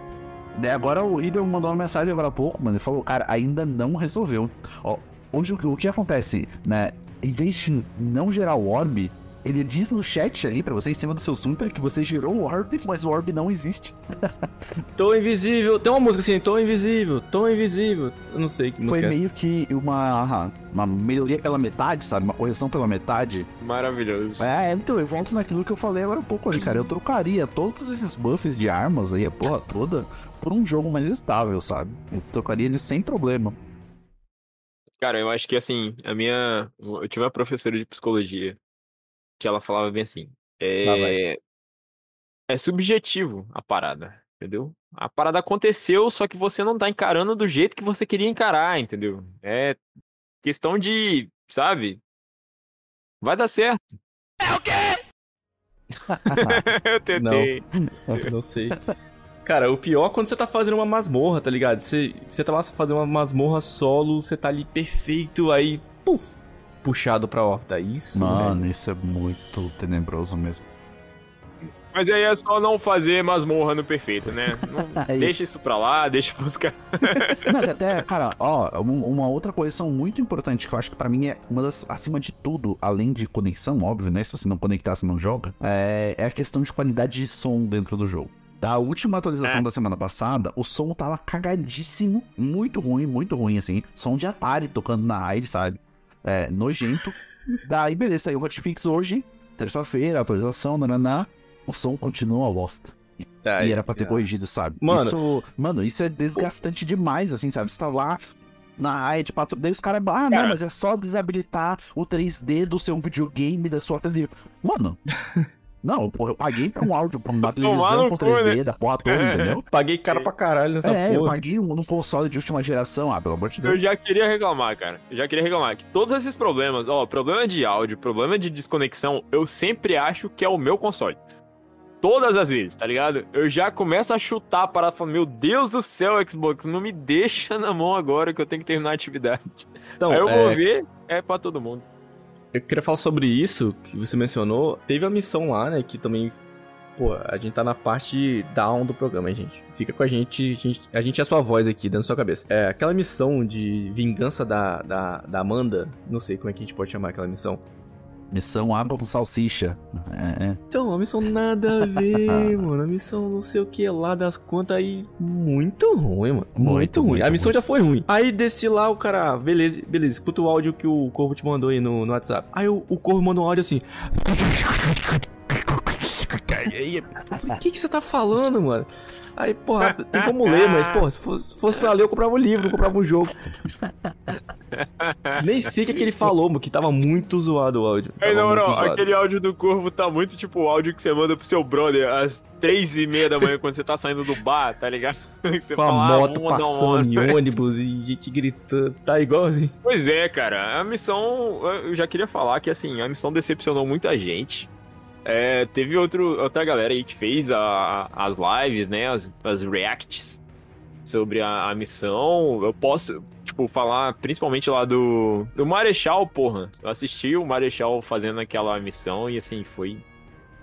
Daí agora o Riddle mandou uma mensagem agora há pouco, mano. Ele falou, cara, ainda não resolveu. Ó, hoje o, o que acontece, né? Em vez de não gerar o orb, ele diz no chat ali pra você em cima do seu super que você gerou o orb, mas o orb não existe. Tô invisível. Tem uma música assim, tô invisível, tô invisível. Eu não sei que Foi música é essa. meio que uma, uma melhoria pela metade, sabe? Uma correção pela metade. Maravilhoso. É, então eu volto naquilo que eu falei agora há pouco ali, cara. Eu trocaria todos esses buffs de armas aí, a porra toda, por um jogo mais estável, sabe? Eu trocaria eles sem problema. Cara, eu acho que assim, a minha. Eu tive uma professora de psicologia que ela falava bem assim. É, é subjetivo a parada, entendeu? A parada aconteceu, só que você não tá encarando do jeito que você queria encarar, entendeu? É questão de, sabe? Vai dar certo. eu tentei. Não sei. Cara, o pior é quando você tá fazendo uma masmorra, tá ligado? Você, você tá lá fazendo uma masmorra solo, você tá ali perfeito, aí, puf, puxado pra órbita. Isso, Mano, velho. isso é muito tenebroso mesmo. Mas aí é só não fazer masmorra no perfeito, né? Não- É deixa isso. isso pra lá, deixa buscar. Não, até, cara, ó, um- uma outra correção muito importante que eu acho que pra mim é uma das, acima de tudo, além de conexão, óbvio, né? Se você não conectar, você não joga, é, é a questão de qualidade de som dentro do jogo. Da última atualização É. da semana passada, o som tava cagadíssimo, muito ruim, muito ruim, assim. Som de Atari tocando na raid, sabe? É, nojento. Daí, beleza, saiu o hotfix hoje, terça-feira, atualização, nananá. O som continua bosta. Ai, E era pra ter nossa. corrigido, sabe? Mano, Isso, mano, isso é desgastante demais, assim, sabe? Você tá lá na raid, patro... daí os caras, ah, não, Cara. mas é só desabilitar o 3D do seu videogame, da sua TV. Mano, não, porra, eu paguei pra um áudio, pra uma televisão com cu, 3D né? da porra toda, entendeu? paguei caro pra caralho nessa é, eu porra. paguei um, num console de última geração, ah, pelo amor de Eu Deus. já queria reclamar, cara. Eu já queria reclamar que todos esses problemas, ó, problema de áudio, problema de desconexão, eu sempre acho que é o meu console. Todas as vezes, tá ligado? Eu já começo a chutar para falar, meu Deus do céu, Xbox, não me deixa na mão agora que eu tenho que terminar a atividade. Então, Aí eu é, vou ver, é pra todo mundo. Eu queria falar sobre isso que você mencionou. Teve a missão lá, né? Que também. Pô, a gente tá na parte down do programa, gente. Fica com a gente. A gente, a gente é a sua voz aqui dentro da sua cabeça. É, aquela missão de vingança da, da, da Amanda. Não sei como é que a gente pode chamar aquela missão. Missão água com salsicha. É, é. Então, a missão nada a ver, mano. A missão não sei o que lá das contas aí. Muito ruim, mano. Muito, Muito, ruim. muito, a missão muito. já foi ruim. Aí desci lá, o cara. Beleza, beleza. Escuta o áudio que o Corvo te mandou aí no, no WhatsApp. Aí o, o Corvo mandou um áudio assim. Aí, eu falei, o que, que você tá falando, mano? Aí, porra, tem como ler, mas, porra, se fosse, se fosse pra ler, eu comprava o livro, comprava um jogo. Nem sei o que, que ele falou, mano, que tava muito zoado o áudio. Tava na muito moral, zoado. aquele áudio do Corvo tá muito tipo o áudio que você manda pro seu brother às três e meia da manhã quando você tá saindo do bar, tá ligado? Que você Com fala, ah, moto uma passando em ônibus e gente gritando. Tá igual assim. Pois é, cara. A missão, eu já queria falar que assim, a missão decepcionou muita gente. É, teve outro, outra galera aí que fez a- as lives, né? As, as reacts sobre a, a missão. Eu posso, tipo, falar principalmente lá do, do Marechal, porra. Eu assisti o Marechal fazendo aquela missão e assim, foi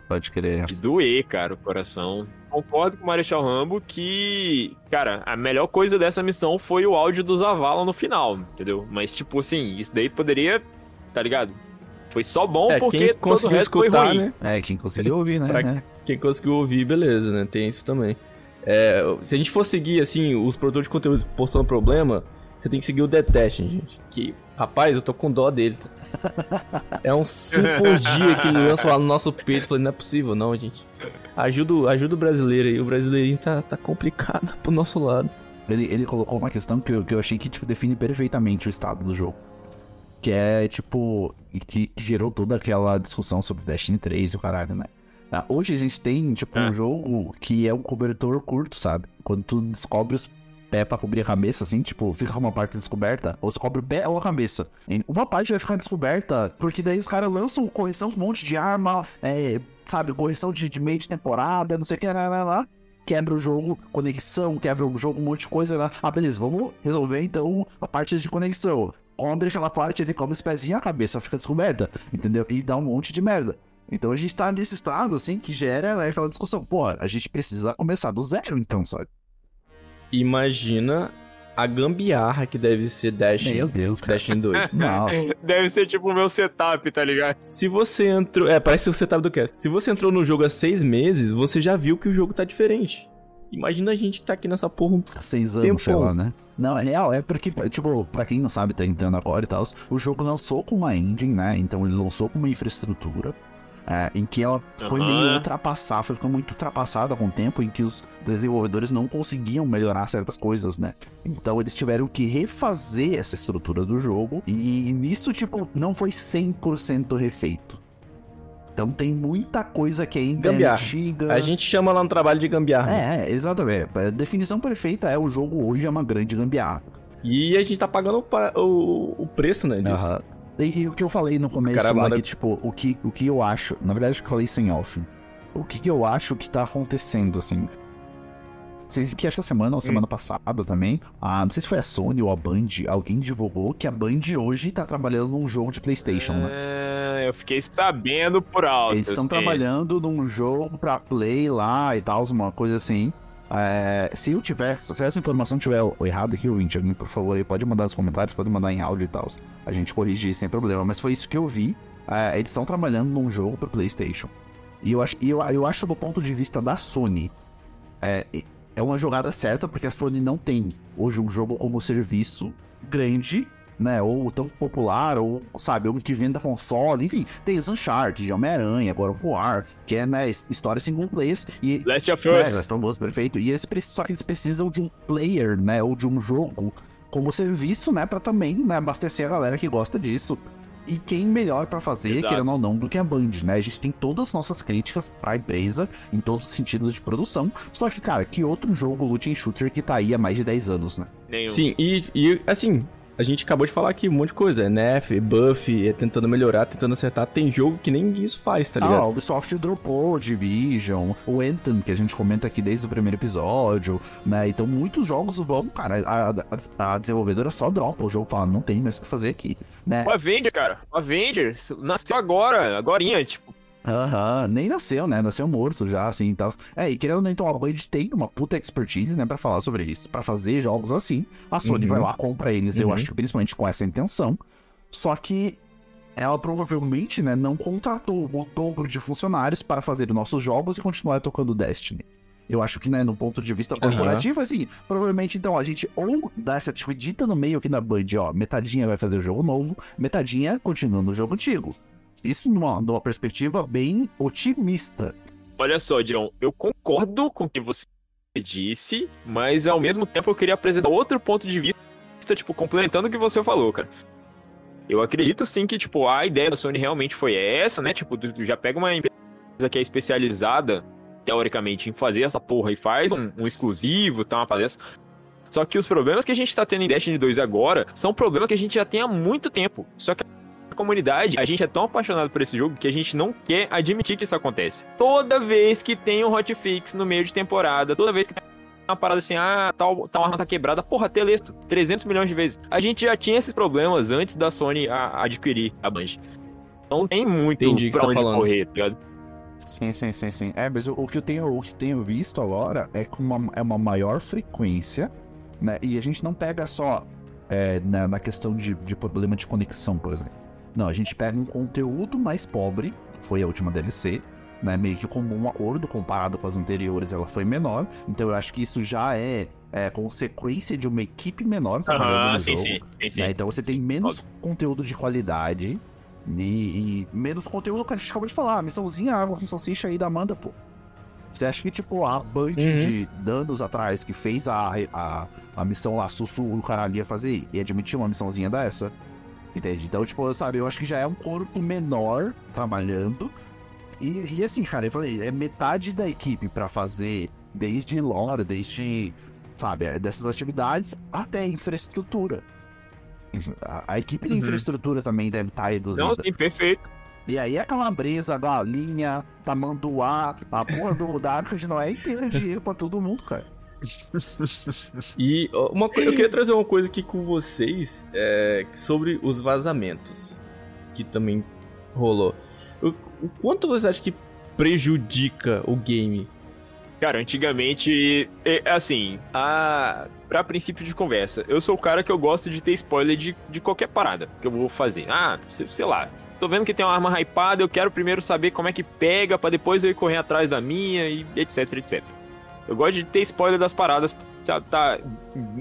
Pode crer. de doer, cara, o coração. Concordo com o Marechal Rambo que, cara, a melhor coisa dessa missão foi o áudio do Zavala no final, entendeu? Mas, tipo assim, isso daí poderia, tá ligado? Foi só bom É, porque quem todo o conseguiu resto foi escutar, ruim. né? É, quem conseguiu ouvir, né? Pra- É. Quem conseguiu ouvir, beleza, né? Tem isso também. É, se a gente for seguir, assim, os produtores de conteúdo postando problema, você tem que seguir o Detesting, gente. Que, rapaz, eu tô com dó dele. É um simpagia que ele lança lá no nosso peito. Falei, não é possível, não, gente. Ajuda, o- ajuda o brasileiro aí. O brasileirinho tá, tá complicado pro nosso lado. Ele, ele colocou uma questão que eu, que eu achei que tipo, define perfeitamente o estado do jogo. Que é, tipo, que, que gerou toda aquela discussão sobre Destiny 3 e o caralho, né? Ah, hoje a gente tem, tipo, É. um jogo que é um cobertor curto, sabe? Quando tu descobre os pés pra cobrir a cabeça, assim, tipo, fica uma parte descoberta, ou você cobre o pé ou a cabeça. Uma parte vai ficar descoberta, porque daí os caras lançam correção com um monte de arma, é, sabe, correção de, de meio de temporada, não sei o que, lá, lá, lá quebra o jogo, conexão, quebra o jogo, um monte de coisa lá. Ah, beleza, vamos resolver então a parte de conexão. Cobre aquela parte, ele cobre os pezinhos, a cabeça fica descoberta, entendeu? E dá um monte de merda. Então a gente tá nesse estado, assim, que gera né, aquela discussão. Pô, a gente precisa começar do zero, então, sabe? Imagina a gambiarra que deve ser Dash. Meu Deus, cara. Dash 2. Nossa. Deve ser tipo o meu setup, tá ligado? Se você entrou. É, parece o setup do cast. Se você entrou no jogo há seis meses, você já viu que o jogo tá diferente. Imagina a gente que tá aqui nessa porra um Seis anos, Tempão. sei lá, né? Não, é real, é porque, tipo, pra quem não sabe, tá entrando agora e tal, o jogo lançou com uma engine, né? Então ele lançou com uma infraestrutura. é, em que ela foi Aham. meio ultrapassada, foi ficando muito ultrapassada com o tempo, em que os desenvolvedores não conseguiam melhorar certas coisas, né? Então eles tiveram que refazer essa estrutura do jogo, e nisso, tipo, não foi 100% refeito. Então tem muita coisa que ainda é antiga. A gente chama lá no trabalho de gambiarra. É, é, exatamente. A definição perfeita é o jogo hoje é uma grande gambiarra. E a gente tá pagando o, pa- o- o preço, né, disso. Aham. E, e o que eu falei no começo cara lá, manda- que, tipo, o que, o que eu acho. Na verdade, acho que eu falei isso em off. O que, que eu acho que tá acontecendo, assim. Vocês viram que essa semana ou semana passada também, a, não sei se foi a Sony ou a Band, alguém divulgou que a Band hoje tá trabalhando num jogo de PlayStation, né? É, eu fiquei sabendo por alto. Eles estão trabalhando num jogo pra play lá e tal, uma coisa assim. É, se eu tiver, se essa informação tiver errada aqui, ouvinte, alguém, por favor, aí pode mandar nos comentários, pode mandar em áudio e tal. A gente corrige sem problema. Mas foi isso que eu vi. É, eles estão trabalhando num jogo pro PlayStation. E eu acho, eu, eu acho do ponto de vista da Sony, é, é uma jogada certa, porque a Sony não tem hoje um jogo como serviço grande, né? Ou tão popular, ou, sabe, um que venda console, enfim. Tem os Uncharted, Homem-Aranha, God of War, que é, né, história single player. E, Last of né, Us. elas estão boas, perfeito. E eles, só que eles precisam de um player, né? Ou de um jogo como serviço, né? Pra também né, abastecer a galera que gosta disso. E quem melhor pra fazer, Exato. querendo ou não, do que a Band, né? A gente tem todas as nossas críticas pra empresa, em todos os sentidos de produção. Só que, cara, que outro jogo looting shooter que tá aí há mais de 10 anos, né? Nenhum. Sim, e, e assim, a gente acabou de falar aqui um monte de coisa. É Nef, buff, é tentando melhorar, tentando acertar. Tem jogo que nem isso faz, tá Ah, ligado? a Ubisoft dropou Division, o Anthem, que a gente comenta aqui desde o primeiro episódio, né? Então muitos jogos vão, cara, a, a- a desenvolvedora só dropa o jogo, fala, não tem mais o que fazer aqui, né? O Avenger, cara. O Avenger nasceu agora, agorinha, tipo. Aham, nem nasceu, né? Nasceu morto já, assim, e tal. É, e querendo ou não, então, a Band tem uma puta expertise, né, pra falar sobre isso, pra fazer jogos assim. A Sony Uhum. vai lá, compra eles, eu Uhum. acho que principalmente com essa intenção. Só que ela provavelmente, né, não contratou o dobro de funcionários para fazer os nossos jogos e continuar tocando Destiny. Eu acho que, né, no ponto de vista corporativo, assim, provavelmente, então, a gente ou dá essa dividida no meio aqui na Band, ó, metadinha vai fazer o jogo novo, metadinha continua no jogo antigo. Isso numa, numa perspectiva bem otimista. Olha só, John, eu concordo com o que você disse, mas ao mesmo tempo eu queria apresentar outro ponto de vista, tipo, complementando o que você falou, cara. Eu acredito sim que, tipo, a ideia da Sony realmente foi essa, né? Tipo, tu já pega uma empresa que é especializada, teoricamente, em fazer essa porra e faz um, um exclusivo, tá, uma palestra. Só que os problemas que a gente tá tendo em Destiny 2 agora são problemas que a gente já tem há muito tempo. Só que comunidade, a gente é tão apaixonado por esse jogo que a gente não quer admitir que isso acontece. Toda vez que tem um hotfix no meio de temporada, toda vez que tem uma parada assim, ah, tal, tal arma tá quebrada, porra, telesto, 300 milhões de vezes. A gente já tinha esses problemas antes da Sony a- adquirir a Band. Não tem muito Entendi que pra você tá onde falando. correr, tá ligado? Sim, sim, sim, sim. É, mas o, o que eu tenho, o que tenho visto agora é com uma, é uma maior frequência, né? E a gente não pega só é, na, na questão de, de problema de conexão, por exemplo. Não, a gente pega um conteúdo mais pobre, foi a última DLC, né? Meio que como um acordo comparado com as anteriores, ela foi menor. Então eu acho que isso já é, é consequência de uma equipe menor trabalhando Aham, no sim, jogo. sim, sim, sim. né? Então você tem menos conteúdo de qualidade e, e menos conteúdo que a gente acabou de falar. A missãozinha água com salsicha aí da Amanda, pô. Você acha que, tipo, a Band Uhum. de anos atrás que fez a, a, a missão lá, Sussu, o caralho ia fazer e admitir uma missãozinha dessa? Entende? Então, tipo, sabe, eu acho que já é um corpo menor trabalhando. E, e assim, cara, eu falei, é metade da equipe pra fazer desde lore, desde, sabe, é, dessas atividades até infraestrutura. A, a equipe de Uhum. infraestrutura também deve estar reduzida. Não, sim, perfeito. E aí a calabresa, a galinha, tamanduá, a porra do, da arca de Noé inteira de dinheiro pra todo mundo, cara. E uma, eu queria trazer uma coisa aqui com vocês é, sobre os vazamentos. Que também rolou. O, o quanto você acha que prejudica o game? Cara, antigamente, assim, a pra princípio de conversa, eu sou o cara que eu gosto de ter spoiler de, de qualquer parada que eu vou fazer. Ah, sei lá, tô vendo que tem uma arma hypada, eu quero primeiro saber como é que pega, para depois eu ir correr atrás da minha e etc, etc. Eu gosto de ter spoiler das paradas, tá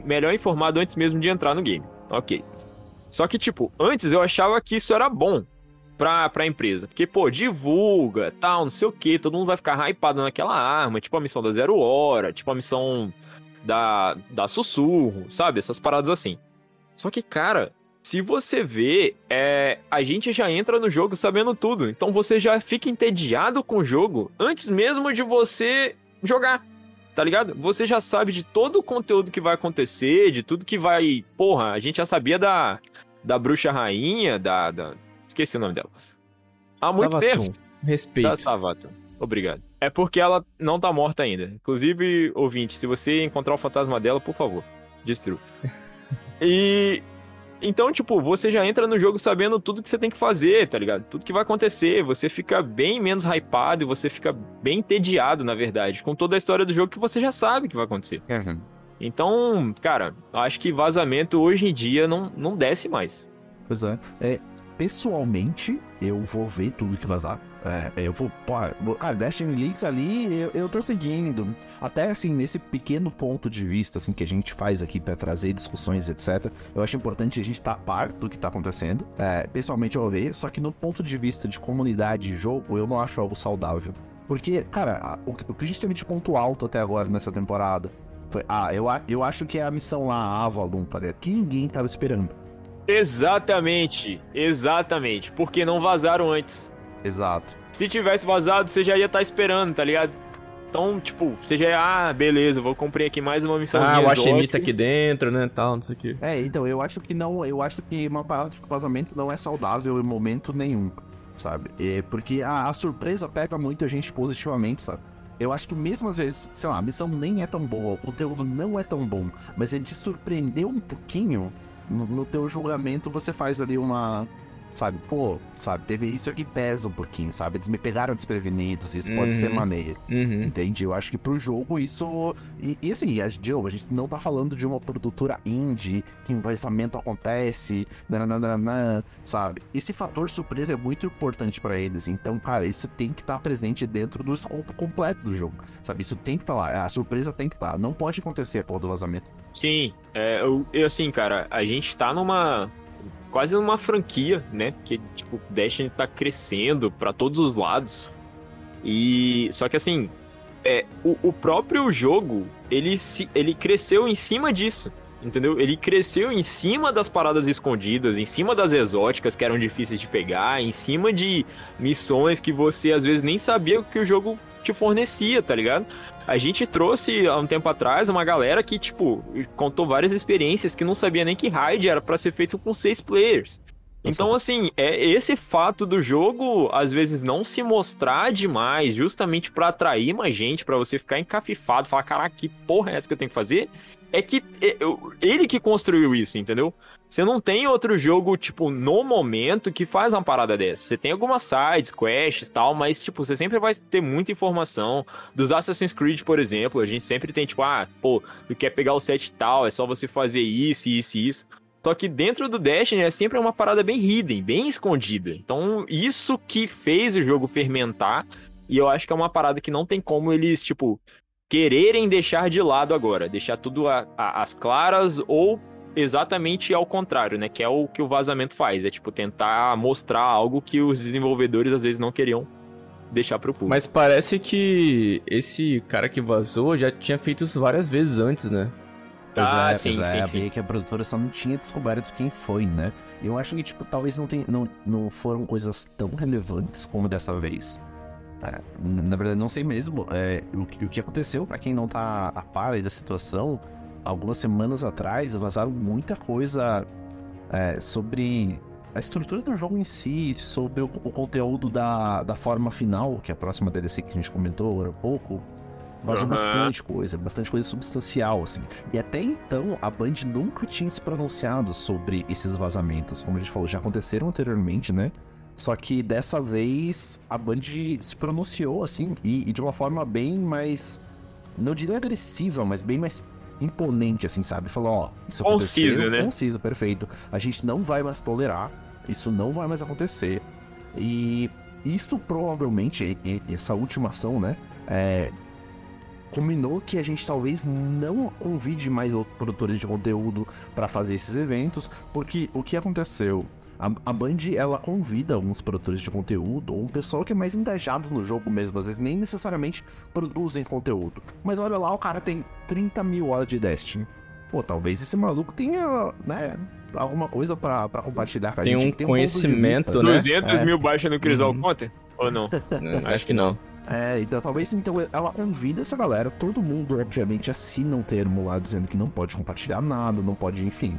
melhor informado antes mesmo de entrar no game. Ok. Só que, tipo, antes eu achava que isso era bom pra, pra empresa. Porque, pô, divulga, tal, não sei o que, todo mundo vai ficar hypado naquela arma, tipo a missão da Zero Hora, tipo a missão da, da Sussurro, sabe? Essas paradas assim. Só que, cara, se você vê, é, a gente já entra no jogo sabendo tudo. Então você já fica entediado com o jogo antes mesmo de você jogar. Tá ligado? Você já sabe de todo o conteúdo que vai acontecer, de tudo que vai. Porra, a gente já sabia da, da bruxa rainha, da. da... Esqueci o nome dela. Há muito Savatum. tempo. Respeito. Da Savatum. Obrigado. É porque ela não tá morta ainda. Inclusive, ouvinte, se você encontrar o fantasma dela, por favor, destrua. e. Então, tipo, você já entra no jogo sabendo tudo que você tem que fazer, tá ligado? Tudo que vai acontecer. Você fica bem menos hypado e você fica bem entediado, na verdade, com toda a história do jogo que você já sabe que vai acontecer. Uhum. Então, cara, acho que vazamento hoje em dia não, não desce mais. Pois é. é pessoalmente, eu vou ver tudo que vazar. É, eu vou. Pô, ah, Destiny Leaks ali, eu, eu tô seguindo. Até assim, nesse pequeno ponto de vista assim, que a gente faz aqui para trazer discussões, etc. Eu acho importante a gente estar tá par do que tá acontecendo. É, pessoalmente eu vou ver, só que no ponto de vista de comunidade de jogo, eu não acho algo saudável. Porque, cara, o, o que a gente teve de ponto alto até agora nessa temporada foi. Ah, eu, eu acho que é a missão lá, a Avalon, cara, que ninguém tava esperando. Exatamente, exatamente. Porque não vazaram antes. Exato. Se tivesse vazado, você já ia estar tá esperando, tá ligado? Então, tipo, você já ia, ah, beleza, vou cumprir aqui mais uma missão. Ah, o Hashimi tá aqui dentro, né, tal, não sei o quê. É, então, eu acho que não, eu acho que uma palavra de vazamento não é saudável em momento nenhum, sabe? É porque a, a surpresa pega muita gente positivamente, sabe? Eu acho que mesmo às vezes, sei lá, a missão nem é tão boa, o conteúdo não é tão bom, mas ele te surpreendeu um pouquinho, no, teu julgamento você faz ali uma, sabe? Pô, sabe? Teve isso aqui pesa um pouquinho, sabe? Eles me pegaram desprevenidos, isso uhum. pode ser uhum. maneiro. Uhum. Entende? Eu acho que pro jogo isso. E, e assim, a, de novo, a gente não tá falando de uma produtora indie, que o lançamento acontece, nananana, sabe? Esse fator surpresa é muito importante para eles. Então, cara, isso tem que estar tá presente dentro do escopo completo do jogo, sabe? Isso tem que estar tá lá. A surpresa tem que estar. Tá. Não pode acontecer a porra do vazamento. Sim, é, eu, eu, assim, cara, a gente tá numa quase uma franquia, né? Que, tipo, Destiny tá crescendo para todos os lados. E. Só que assim. É, o, o próprio jogo, ele, se, ele cresceu em cima disso entendeu? Ele cresceu em cima das paradas escondidas, em cima das exóticas que eram difíceis de pegar, em cima de missões que você às vezes nem sabia que o jogo te fornecia, tá ligado? A gente trouxe há um tempo atrás uma galera que, tipo, contou várias experiências que não sabia nem que raid era para ser feito com seis players. Então, assim, é esse fato do jogo, às vezes, não se mostrar demais, justamente para atrair mais gente, para você ficar encafifado, falar, caraca, que porra é essa que eu tenho que fazer? É que é, ele que construiu isso, entendeu? Você não tem outro jogo, tipo, no momento que faz uma parada dessa. Você tem algumas sides, quests tal, mas, tipo, você sempre vai ter muita informação. Dos Assassin's Creed, por exemplo, a gente sempre tem, tipo, ah, pô, tu quer pegar o set tal, é só você fazer isso, isso e isso. Só que dentro do Destiny é sempre uma parada bem hidden, bem escondida. Então, isso que fez o jogo fermentar. E eu acho que é uma parada que não tem como eles, tipo, quererem deixar de lado agora. Deixar tudo a, a, às claras ou exatamente ao contrário, né? Que é o que o vazamento faz. É, tipo, tentar mostrar algo que os desenvolvedores às vezes não queriam deixar pro público. Mas parece que esse cara que vazou já tinha feito isso várias vezes antes, né? Pois ah, é, sim, pois é, sim, sim. que a produtora só não tinha descoberto quem foi, né? Eu acho que, tipo, talvez não, tem, não, não foram coisas tão relevantes como dessa vez. É, na verdade, não sei mesmo. É, o, o, que aconteceu, para quem não tá a par da situação, algumas semanas atrás vazaram muita coisa é, sobre a estrutura do jogo em si, sobre o, o, conteúdo da, da forma final, que é a próxima DLC que a gente comentou agora há pouco. Vazou Aham. bastante coisa, bastante coisa substancial, assim. E até então, a Band nunca tinha se pronunciado sobre esses vazamentos. Como a gente falou, já aconteceram anteriormente, né? Só que dessa vez a Band se pronunciou, assim, e, e de uma forma bem mais. Não diria agressiva, mas bem mais imponente, assim, sabe? Falou, ó, isso aconteceu, né? Concisa, perfeito. A gente não vai mais tolerar, isso não vai mais acontecer. E isso provavelmente, e- e- essa última ação, né? É, combinou que a gente talvez não convide mais outros produtores de conteúdo para fazer esses eventos, porque o que aconteceu? A, a Band, ela convida alguns produtores de conteúdo, ou um pessoal que é mais engajado no jogo mesmo, às vezes nem necessariamente produzem conteúdo. Mas olha lá, o cara tem 30 mil horas de Destiny. Pô, talvez esse maluco tenha, né, alguma coisa pra pra compartilhar com a Tem gente. um tem de conhecimento, né? 200 É. mil baixa no Crisol Uhum. conta? Ou não? É, Acho que não. É, então talvez então ela convida essa galera, todo mundo obviamente assina um termo lá dizendo que não pode compartilhar nada, não pode, enfim.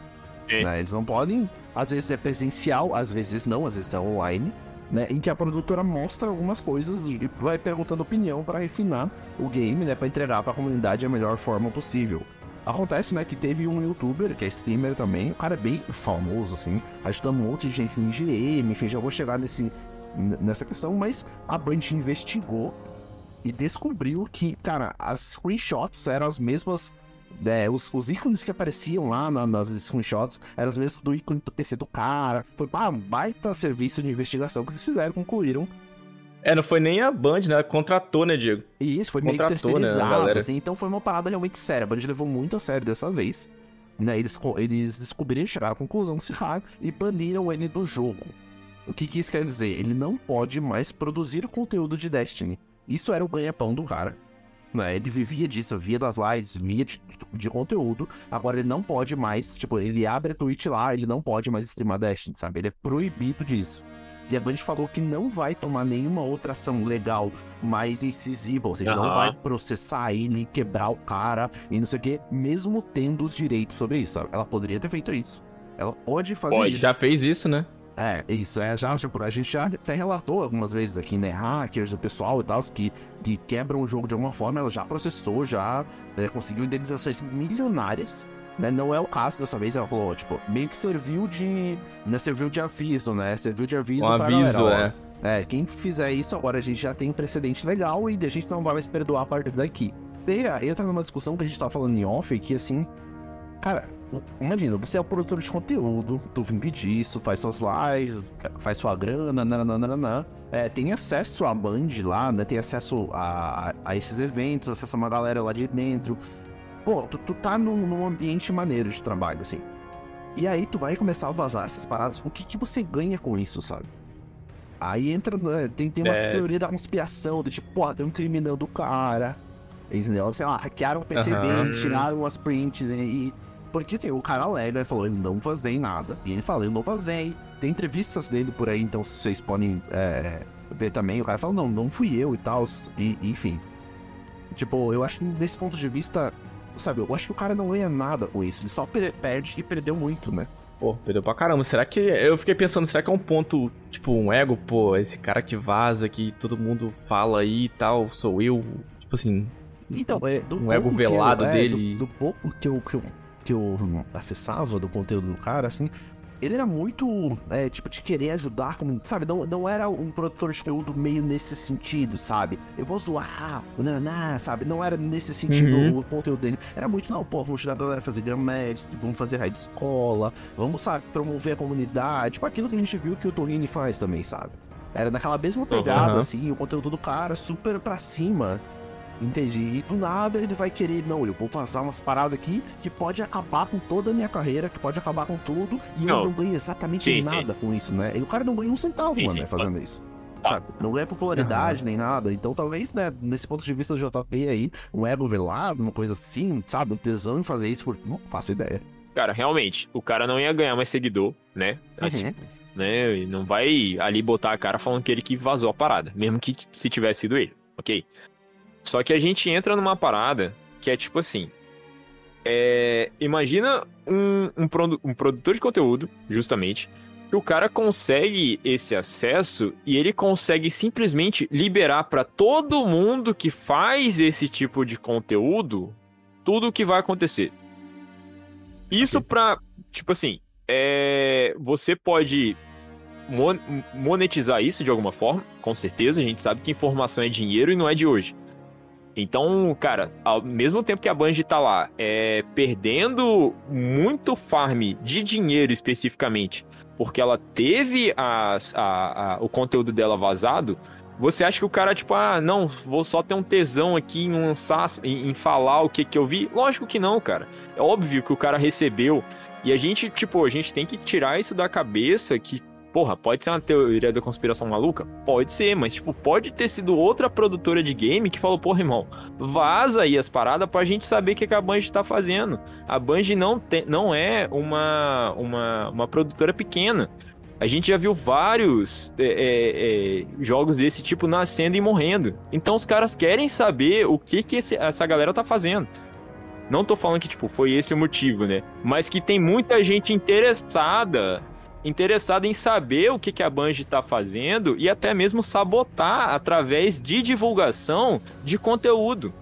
Sim. né, Eles não podem, às vezes é presencial, às vezes não, às vezes é online, né? Em que a produtora mostra algumas coisas e vai perguntando opinião pra refinar o game, né? Pra entregar pra comunidade a melhor forma possível. Acontece, né, que teve um youtuber, que é streamer também, o cara é bem famoso, assim, ajudando um monte de gente em GM, enfim, já vou chegar nesse, nessa questão, mas a Band investigou e descobriu que, cara, as screenshots eram as mesmas. Né, os, os ícones que apareciam lá na- nas screenshots eram os mesmos do ícone do PC do cara. Foi pá, um baita serviço de investigação que eles fizeram, concluíram. É, não foi nem a Band, né? Ela Contratou, né, Diego? E isso foi meio Contratou, né, a terceirizado, galera. assim. Então foi uma parada realmente séria. A Band levou muito a sério dessa vez. Né, eles, eles descobriram, chegaram à conclusão, se raio, e baniram ele do jogo. O que, que isso quer dizer? Ele não pode mais produzir conteúdo de Destiny. Isso era o ganha-pão do cara. Né? Ele vivia disso, via das lives, via de, de conteúdo. Agora ele não pode mais, tipo, ele abre a Twitch lá, ele não pode mais streamar Destiny, sabe? Ele é proibido disso. E a Band falou que não vai tomar nenhuma outra ação legal mais incisiva, ou seja, não Aham. vai processar ele, quebrar o cara e não sei o que, mesmo tendo os direitos sobre isso. sabe? Ela poderia ter feito isso. Ela pode fazer Pode, isso. Já fez isso, né? É, isso, é, já, tipo, a gente já até relatou algumas vezes aqui, né, hackers, o pessoal e tal, que, que quebram o jogo de alguma forma, ela já processou, já né, conseguiu indenizações milionárias, né, não é o caso dessa vez, ela falou, tipo, meio que serviu de, né, serviu de aviso, né, serviu de aviso Um pra aviso, é. é, quem fizer isso agora a gente já tem um precedente legal e a gente não vai mais perdoar a partir daqui. Daí ah, entra numa discussão que a gente tava falando em off, que assim, cara, imagina, você é o produtor de conteúdo, tu vive disso, faz suas lives, faz sua grana, nananana, é, tem acesso à Band lá, né, tem acesso a, a, esses eventos, acesso a uma galera lá de dentro. Pô, tu, tu tá num, num ambiente maneiro de trabalho, assim. E aí tu vai começar a vazar essas paradas, o que que você ganha com isso, sabe? Aí entra, né, tem, tem uma É. teoria da conspiração, do tipo, pô, tem um criminal do cara, entendeu? Sei lá, hackearam o PC Aham. dele, tiraram as prints e... Porque assim, o cara alega, ele falou, eu não vazei nada. E ele fala, eu não vazei. Tem entrevistas dele por aí, então vocês podem é, ver também. O cara fala, não, não fui eu e tal, e enfim. Tipo, eu acho que desse ponto de vista, sabe, eu acho que o cara não ganha nada com isso. Ele só per- perde e perdeu muito, né? Pô, perdeu pra caramba. Será que. Eu fiquei pensando, será que é um ponto, tipo, um ego? Pô, esse cara que vaza, que todo mundo fala aí e tal, sou eu. Tipo assim. Então, é, do Um ego que eu- velado é, dele. Do, do pouco que eu, que, eu, que eu acessava do conteúdo do cara, assim, ele era muito, é, tipo, de querer ajudar, como, sabe? Não, não era um produtor de conteúdo meio nesse sentido, sabe? Eu vou zoar, o nananá, sabe? Não era nesse sentido Uhum. o conteúdo dele. Era muito, não, pô, vamos ajudar a galera a fazer gramédias, vamos fazer raid escola, vamos, sabe, promover a comunidade, tipo aquilo que a gente viu que o Torrini faz também, sabe? Era naquela mesma pegada, Uhum. assim, o conteúdo do cara super pra cima. Entendi. E do nada ele vai querer, não, eu vou vazar umas paradas aqui que pode acabar com toda a minha carreira, que pode acabar com tudo, e Não. eu não ganho exatamente Sim, sim. nada com isso, né? E o cara não ganha um centavo, Sim, mano, sim. né, fazendo isso. Ah. Sabe? Não ganha popularidade nem nada. Então talvez, né, nesse ponto de vista do JP aí, um ego velado, uma coisa assim, sabe? Um tesão em fazer isso, porque não faço ideia. Cara, realmente, o cara não ia ganhar mais seguidor, né? Assim, Uhum. né? E não vai ali botar a cara falando que ele que vazou a parada, mesmo que se tivesse sido ele, ok? Só que a gente entra numa parada que é tipo assim. é, imagina um, um, produ- um produtor de conteúdo, justamente, que o cara consegue esse acesso e ele consegue simplesmente liberar para todo mundo que faz esse tipo de conteúdo tudo o que vai acontecer. Isso pra, tipo assim, é, você pode monetizar isso de alguma forma, com certeza. A gente sabe que informação é dinheiro e não é de hoje. Então, cara, ao mesmo tempo que a Bungie tá lá é, perdendo muito farm de dinheiro especificamente, porque ela teve as, a, a, o conteúdo dela vazado, você acha que o cara, tipo, ah, não, vou só ter um tesão aqui em lançar, em, em falar o que que eu vi? Lógico que não, cara. É óbvio que o cara recebeu. E a gente, tipo, a gente tem que tirar isso da cabeça que Porra, pode ser uma teoria da conspiração maluca? Pode ser, mas, tipo, pode ter sido outra produtora de game que falou, porra, irmão, vaza aí as paradas pra gente saber o que, que a Bungie tá fazendo. A Bungie não, não é uma, uma, uma produtora pequena. A gente já viu vários é, é, é, jogos desse tipo nascendo e morrendo. Então os caras querem saber o que, que esse, essa galera tá fazendo. Não tô falando que, tipo, foi esse o motivo, né? Mas que tem muita gente interessada interessado em saber o que, que a Bungie está fazendo e até mesmo sabotar através de divulgação de conteúdo.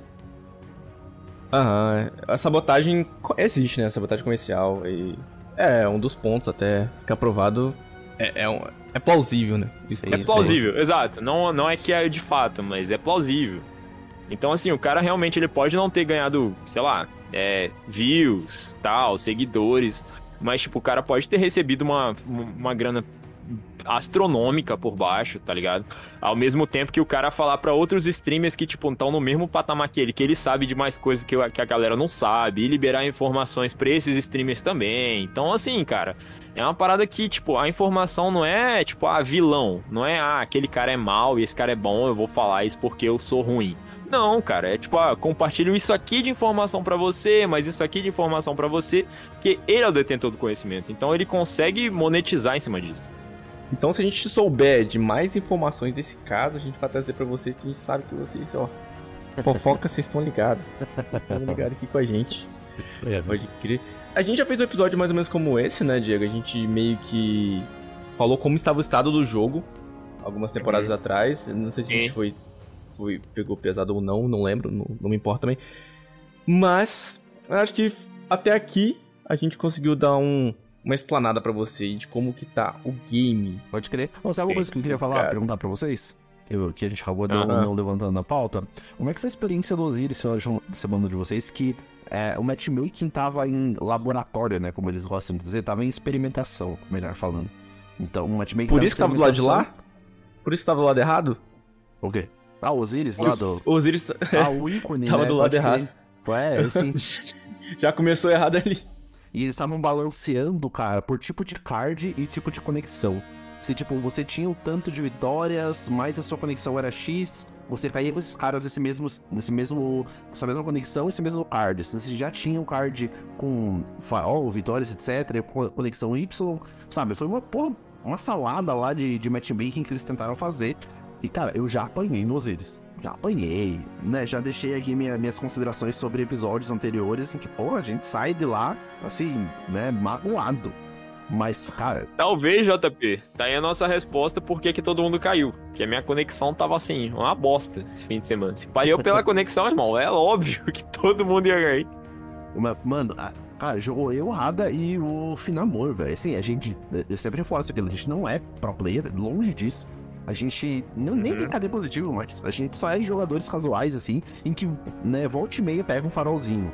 Aham, a sabotagem existe, né? A sabotagem comercial. E é um dos pontos até ficar provado. É, é, um, é plausível, né? Isso, é plausível, exato. Não, não é que é de fato, mas é plausível. Então, assim, o cara realmente ele pode não ter ganhado, sei lá, é, views, tal, seguidores, mas, tipo, o cara pode ter recebido uma, uma grana astronômica por baixo, tá ligado? Ao mesmo tempo que o cara falar para outros streamers que, tipo, estão no mesmo patamar que ele, que ele sabe de mais coisas que, que a galera não sabe, e liberar informações pra esses streamers também. Então, assim, cara, é uma parada que, tipo, a informação não é, tipo, ah, vilão. Não é, ah, aquele cara é mal e esse cara é bom, eu vou falar isso porque eu sou ruim. Não, cara, é tipo, ah, compartilho isso aqui de informação para você, mas isso aqui de informação para você, que ele é o detentor do conhecimento. Então ele consegue monetizar em cima disso. Então, se a gente souber de mais informações desse caso, a gente vai trazer para vocês que a gente sabe que vocês, ó, fofoca, vocês estão ligados. Vocês estão ligados aqui com a gente. É, Pode crer. A gente já fez um episódio mais ou menos como esse, né, Diego? A gente meio que falou como estava o estado do jogo algumas temporadas uhum. atrás. Não sei se a gente foi foi, pegou pesado ou não, não lembro, não, não me importa também. Mas, acho que até aqui a gente conseguiu dar um, uma explanada para você de como que tá o game. Pode crer. Oh, sabe uma coisa que eu queria falar, perguntar para vocês? Eu, que a gente acabou não, não levantando na pauta. Como é que foi a experiência do Osiris semana de vocês que é, o matchmaking tava em laboratório, né? Como eles gostam de dizer, tava em experimentação, melhor falando. Então, o matchmaking. Por isso que tava do lado de lá? Por isso que tava do lado errado? O quê? Ah, o Osiris lá do. O Osiris. Ah, o ícone. Tava né? do lado Pode errado. É, assim. Já começou errado ali. E eles estavam balanceando, cara, por tipo de card e tipo de conexão. Se, tipo, você tinha o tanto de vitórias, mas a sua conexão era X, você caía com esses caras nesse mesmo, nesse mesmo, essa mesma conexão, esse mesmo card. Se você já tinha um card com farol, vitórias, etc, conexão Y, sabe? Foi uma porra, uma salada lá de, de matchmaking que eles tentaram fazer. E, cara, eu já apanhei no Osiris. Já apanhei, né? Já deixei aqui minha, minhas considerações sobre episódios anteriores em que, pô, a gente sai de lá, assim, né, magoado. Mas, cara. Talvez, JP. Tá aí a nossa resposta por que todo mundo caiu. Porque a minha conexão tava assim, uma bosta esse fim de semana. Se pariu pela conexão, irmão, é óbvio que todo mundo ia cair. Mano, cara, jogou eu, Rada e o Finamor, velho. Assim, a gente. Eu sempre reforço aquilo, a gente não é pro player, longe disso. A gente não, nem uhum. tem KD positivo, mas a gente só é jogadores casuais, assim, em que, né, volta e meia pega um farolzinho.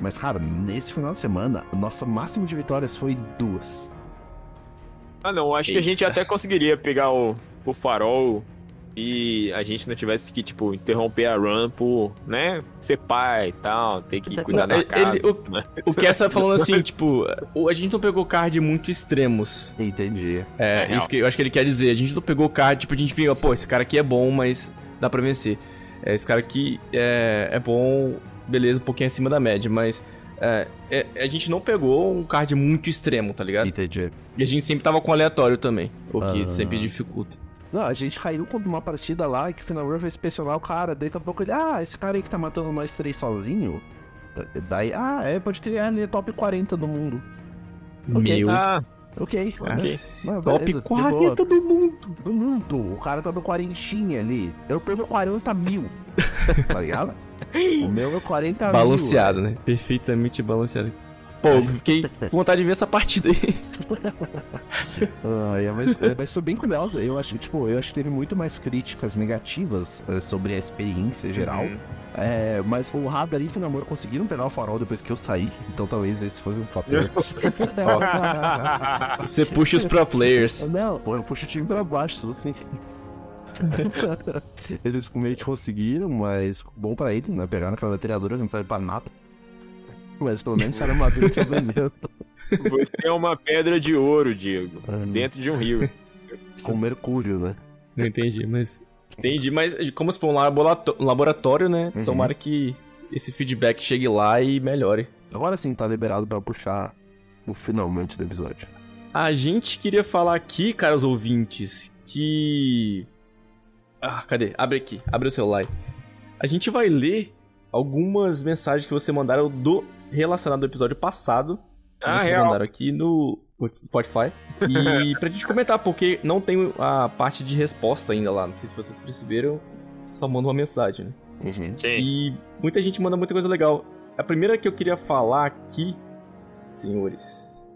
Mas, cara, nesse final de semana, nossa máximo de vitórias foi duas. Ah, não, acho Eita. que a gente até conseguiria pegar o, o farol e a gente não tivesse que, tipo, interromper a run por, né, ser pai e tal, ter que cuidar da casa. Ele, o, né? o que essa falando assim, tipo, a gente não pegou card muito extremos. Entendi. É, é isso que eu acho que ele quer dizer. A gente não pegou card, tipo, a gente viu, pô, esse cara aqui é bom, mas dá pra vencer. É, esse cara aqui é, é bom, beleza, um pouquinho acima da média, mas é, é, a gente não pegou um card muito extremo, tá ligado? Entendi. E a gente sempre tava com aleatório também, o que ah. sempre dificulta. Não, a gente caiu contra uma partida lá que o Final River vai inspecionar o cara. Daí daqui a pouco ele, ah, esse cara aí que tá matando nós três sozinho. Daí, ah, é, pode ter, ele é top 40 do mundo. Meu. Ah, Ok, Ah, ok. Não, Top beleza, de 40 do mundo. Do mundo. O cara tá no quarentinha ali. Eu pego 40 mil. tá ligado? O meu é 40 mil. Balanceado, né? Perfeitamente balanceado. Pô, fiquei com vontade de ver essa partida aí. Ah, mas, é, mas foi bem curiosa. Eu acho, tipo, eu acho que teve muito mais críticas negativas eh, sobre a experiência geral. Uhum. É, mas o Radar e o Namor conseguiram pegar o farol depois que eu saí. Então talvez esse fosse um fator. Você puxa os pro players. Não, pô, eu puxo o time pra baixo, assim. eles meio que conseguiram, mas bom pra eles, né? Pegaram aquela bateriadora que não serve pra nada. Mas pelo menos era uma vida de alimento Você é uma pedra de ouro, Diego. Ah, Dentro de um rio. com mercúrio, né? Não entendi, mas. Entendi, mas como se for um laboratório, né? Uhum. Tomara que esse feedback chegue lá e melhore. Agora sim tá liberado pra puxar o finalmente do episódio. A gente queria falar aqui, caros ouvintes, que. Ah, cadê? Abre aqui, abre o celular. aí. A gente vai ler algumas mensagens que você mandaram do relacionado ao episódio passado. que Ah, vocês real. mandaram aqui no Spotify. E pra gente comentar, porque não tem a parte de resposta ainda lá. Não sei se vocês perceberam. Só manda uma mensagem, né? Uhum. Sim. E muita gente manda muita coisa legal. A primeira que eu queria falar aqui, senhores,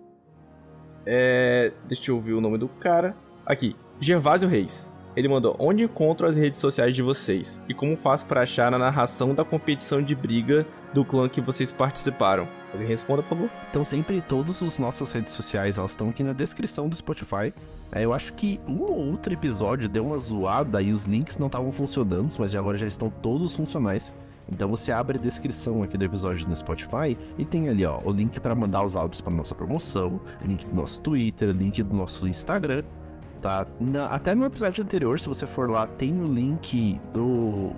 é. Deixa eu ver o nome do cara. Aqui, Gervásio Reis. Ele mandou: Onde encontro as redes sociais de vocês? E como faço para achar na narração da competição de briga do clã que vocês participaram? Alguém responda, por favor. Então sempre todas as nossas redes sociais elas estão aqui na descrição do Spotify. É, eu acho que um ou outro episódio deu uma zoada e os links não estavam funcionando, mas agora já estão todos funcionais. Então você abre a descrição aqui do episódio no Spotify e tem ali ó o link para mandar os áudios para nossa promoção, link do nosso Twitter, link do nosso Instagram, tá? Na- até no episódio anterior, se você for lá, tem o link do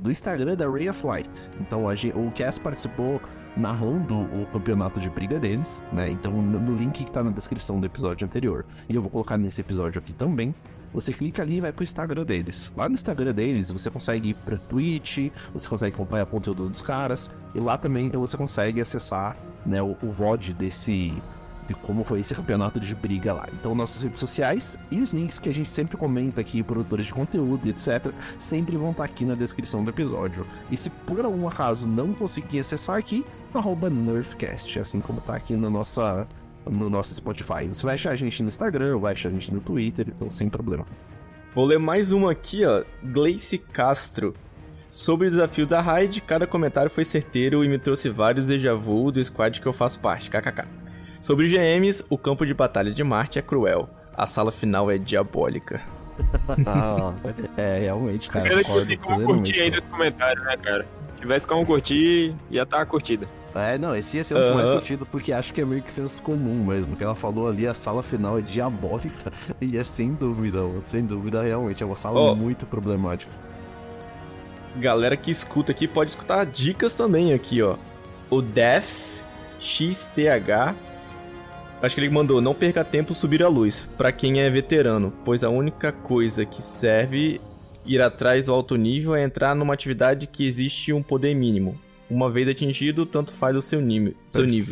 do Instagram da Ray of Light. Então a o Cass participou narrando o campeonato de briga deles, né? Então no no link que tá na descrição do episódio anterior. E eu vou colocar nesse episódio aqui também. Você clica ali e vai pro Instagram deles. Lá no Instagram deles, você consegue ir pra Twitch, você consegue acompanhar o conteúdo dos caras, e lá também você consegue acessar né, o, o VOD desse. De como foi esse campeonato de briga lá. Então, nossas redes sociais e os links que a gente sempre comenta aqui, produtores de conteúdo, etc., sempre vão estar aqui na descrição do episódio. E se por algum acaso não conseguir acessar aqui, arroba Nerfcast, assim como tá aqui na nossa, no nosso Spotify. Você vai achar a gente no Instagram, vai achar a gente no Twitter, então sem problema. Vou ler mais uma aqui, ó. Gleice Castro. Sobre o desafio da raid, cada comentário foi certeiro e me trouxe vários déjà vu do squad que eu faço parte. KKK. Sobre GMs, o campo de batalha de Marte é cruel. A sala final é diabólica. Ah, é, realmente, cara. Que concordo plenamente curtir aí nesse comentário, né, cara? Se tivesse como curtir, ia estar tá curtida. É, não, esse ia ser um dos mais Aham. curtidos, porque acho que é meio que senso comum mesmo. Que ela falou ali, a sala final é diabólica. E é sem dúvida, mano, sem dúvida, realmente. É uma sala Ó. muito problemática. Galera que escuta aqui pode escutar dicas também aqui, ó. O Def XTH. Acho que ele mandou, não perca tempo subir a luz, pra quem é veterano, pois a única coisa que serve ir atrás do alto nível é entrar numa atividade que existe um poder mínimo. Uma vez atingido, tanto faz o seu nível.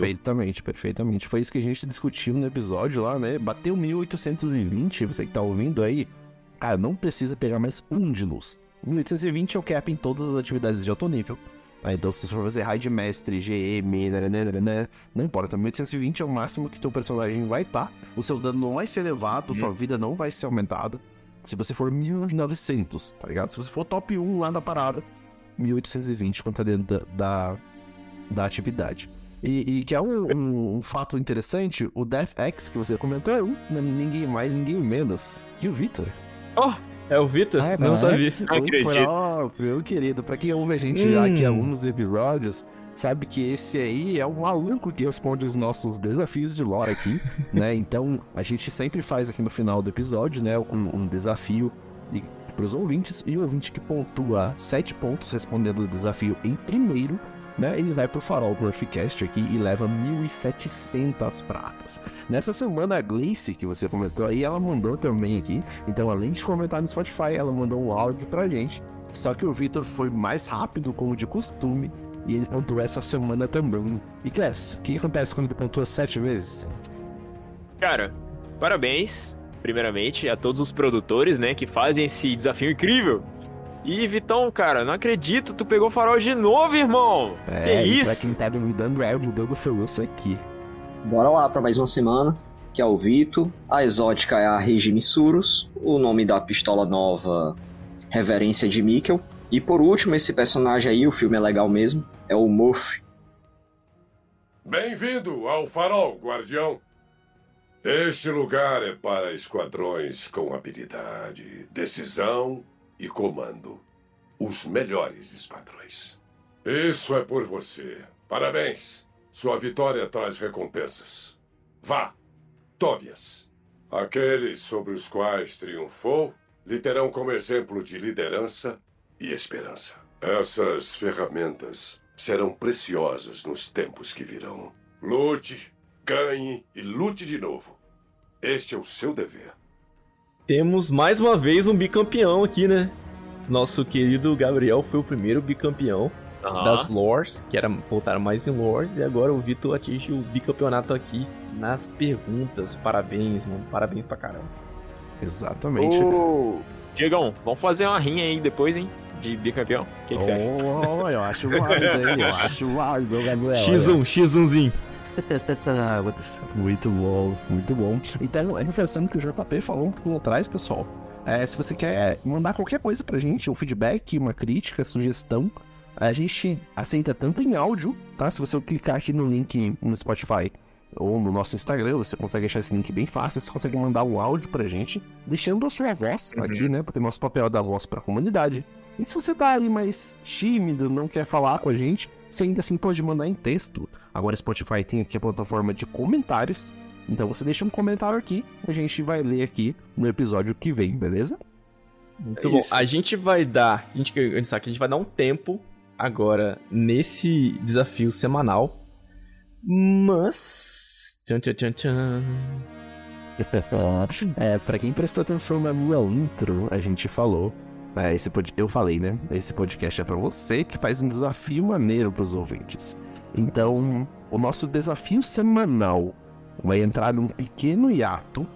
Perfeitamente, perfeitamente. Foi isso que a gente discutiu no episódio lá, né? Bateu 1820, você que tá ouvindo aí. Cara, não precisa pegar mais um de luz. 1820 é o cap em todas as atividades de alto nível. Tá? Então, se você for fazer raid mestre, GM, né, né, né, né, não importa. 1820 é o máximo que teu personagem vai estar. O seu dano não vai ser elevado, sua vida não vai ser aumentada. Se você for 1900, tá ligado? Se você for top 1 lá na parada, 1820 quando tá dentro da, da, da atividade. E, e que é um, um- um fato interessante, o Death X que você comentou é um, ninguém mais, ninguém menos que o Victor. Oh, É o Vitor? É, não é. sabia. Não acredito. próprio, meu querido. Pra quem ouve a gente já aqui há Hum. alguns episódios, sabe que esse aí é o maluco que responde os nossos desafios de lore aqui, né? Então, a gente sempre faz aqui no final do episódio, né, um, um desafio de, pros ouvintes, e o ouvinte que pontua sete pontos respondendo o desafio em primeiro, né, ele vai pro Farol Murphycast aqui e leva 1.700 pratas. Nessa semana, a Gleice, que você comentou aí, ela mandou também aqui. Então, além de comentar no Spotify, ela mandou um áudio pra gente. Só que o Victor foi mais rápido, como de costume, e ele pontuou essa semana também. E Class, o que acontece quando ele pontua sete vezes? cara, parabéns, primeiramente, a todos os produtores, né, que fazem esse desafio incrível. E Vitão, cara, não acredito, tu pegou farol de novo, irmão. É, que isso? pra quem tá duvidando, é o Douglas Felusso aqui. Bora lá para mais uma semana, que é o Vito. A exótica é a Regime Surus. O nome da pistola nova, Reverência de Mikkel. E por último, esse personagem aí, o filme é legal mesmo, é o Murphy. Bem-vindo ao Farol, Guardião. Este lugar é para esquadrões com habilidade, decisão e comando. Os melhores esquadrões. Isso é por você. Parabéns. Sua vitória traz recompensas. Vá, Tobias. Aqueles sobre os quais triunfou lhe terão como exemplo de liderança e esperança. Essas ferramentas serão preciosas nos tempos que virão. Lute, ganhe e lute de novo. Este é o seu dever. Temos mais uma vez um bicampeão aqui, né? Nosso querido Gabriel foi o primeiro bicampeão das lores, que era voltaram mais em lores, e agora o Vitor atinge o bicampeonato aqui nas perguntas. Parabéns, mano. Parabéns pra caramba. Exatamente. Ô, Diegão, vamos fazer uma rinha aí depois, hein? De bicampeão. O que, que você acha? Oh, eu acho válido, hein? Eu acho válido, Gabriel. X1, X1zinho. Muito bom, muito bom. Então, reforçando que o JP falou um pouco atrás, pessoal. É, se você quer mandar qualquer coisa pra gente, um feedback, uma crítica, sugestão, a gente aceita tanto em áudio, tá? Se você clicar aqui no link no Spotify ou no nosso Instagram, você consegue achar esse link bem fácil, você consegue mandar um áudio pra gente, deixando a sua voz aqui, né? Porque nosso papel é dar voz pra comunidade. E se você tá ali mais tímido, não quer falar com a gente, você ainda assim pode mandar em texto. Agora Spotify tem aqui a plataforma de comentários. Então você deixa um comentário aqui, a gente vai ler aqui no episódio que vem, beleza? Muito É bom. A gente vai dar. A gente, a gente sabe que a gente vai dar um tempo agora nesse desafio semanal. Mas. Tchan, tchan, tchan, tchan. é, pra quem prestou atenção na minha intro, a gente falou. É, esse pod... Eu falei, né? Esse podcast é pra você que faz um desafio maneiro pros ouvintes. Então, o nosso desafio semanal vai entrar num pequeno hiato,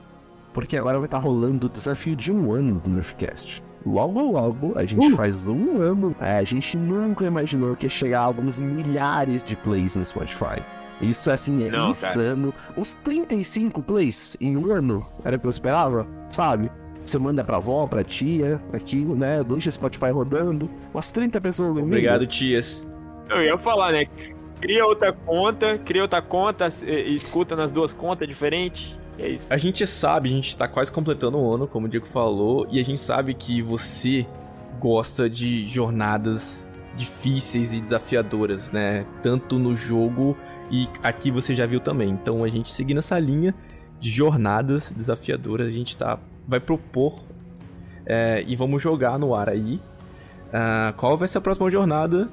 porque agora vai estar rolando o desafio de um ano do Nerfcast. Logo, logo, a gente faz um ano. É, a gente nunca imaginou que ia chegar a alguns milhares de plays no Spotify. Isso, assim, é Não, cara. insano. Os 35 plays em um ano era o que eu esperava, sabe? Você manda pra avó, pra tia, aqui, né? Deixa o Spotify rodando. Umas 30 pessoas ouvindo. Obrigado, tias. Eu ia falar, né? Cria outra conta, cria outra conta, e- e escuta nas duas contas diferentes. É isso. A gente sabe, a gente tá quase completando o ano, como o Diego falou, e a gente sabe que você gosta de jornadas difíceis e desafiadoras, né? Tanto no jogo e aqui você já viu também. Então a gente seguindo essa linha de jornadas desafiadoras, a gente tá vai propor é, e vamos jogar no ar aí. ah, qual vai ser a próxima jornada?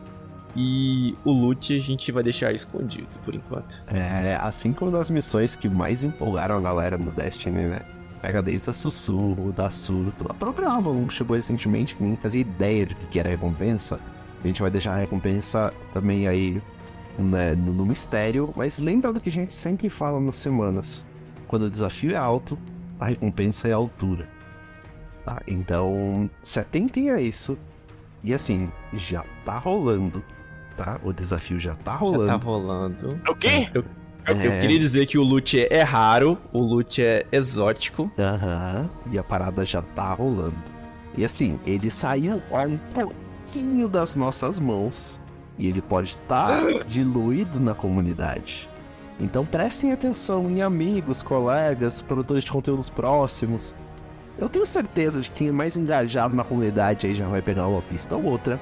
E o loot a gente vai deixar escondido por enquanto. É, assim como das missões que mais empolgaram a galera no Destiny, né? Pega desde a Sussurro, da Surto. A própria Avalon que chegou recentemente, que nem fazia ideia de que era a recompensa. A gente vai deixar a recompensa também aí né, no, no mistério. Mas lembra do que a gente sempre fala nas semanas. Quando o desafio é alto, a recompensa é a altura. Tá? Então, se atentem a isso. E assim, já tá rolando. Tá? O desafio já tá rolando. Já tá rolando. É o quê? Eu, eu- eu É. queria dizer que o loot é, é raro, o loot é exótico. Aham, e a parada já tá rolando. E assim, ele saiu um pouquinho das nossas mãos e ele pode estar diluído na comunidade. Então prestem atenção em amigos, colegas, produtores de conteúdos próximos. Eu tenho certeza de que quem é mais engajado na comunidade aí já vai pegar uma pista ou outra.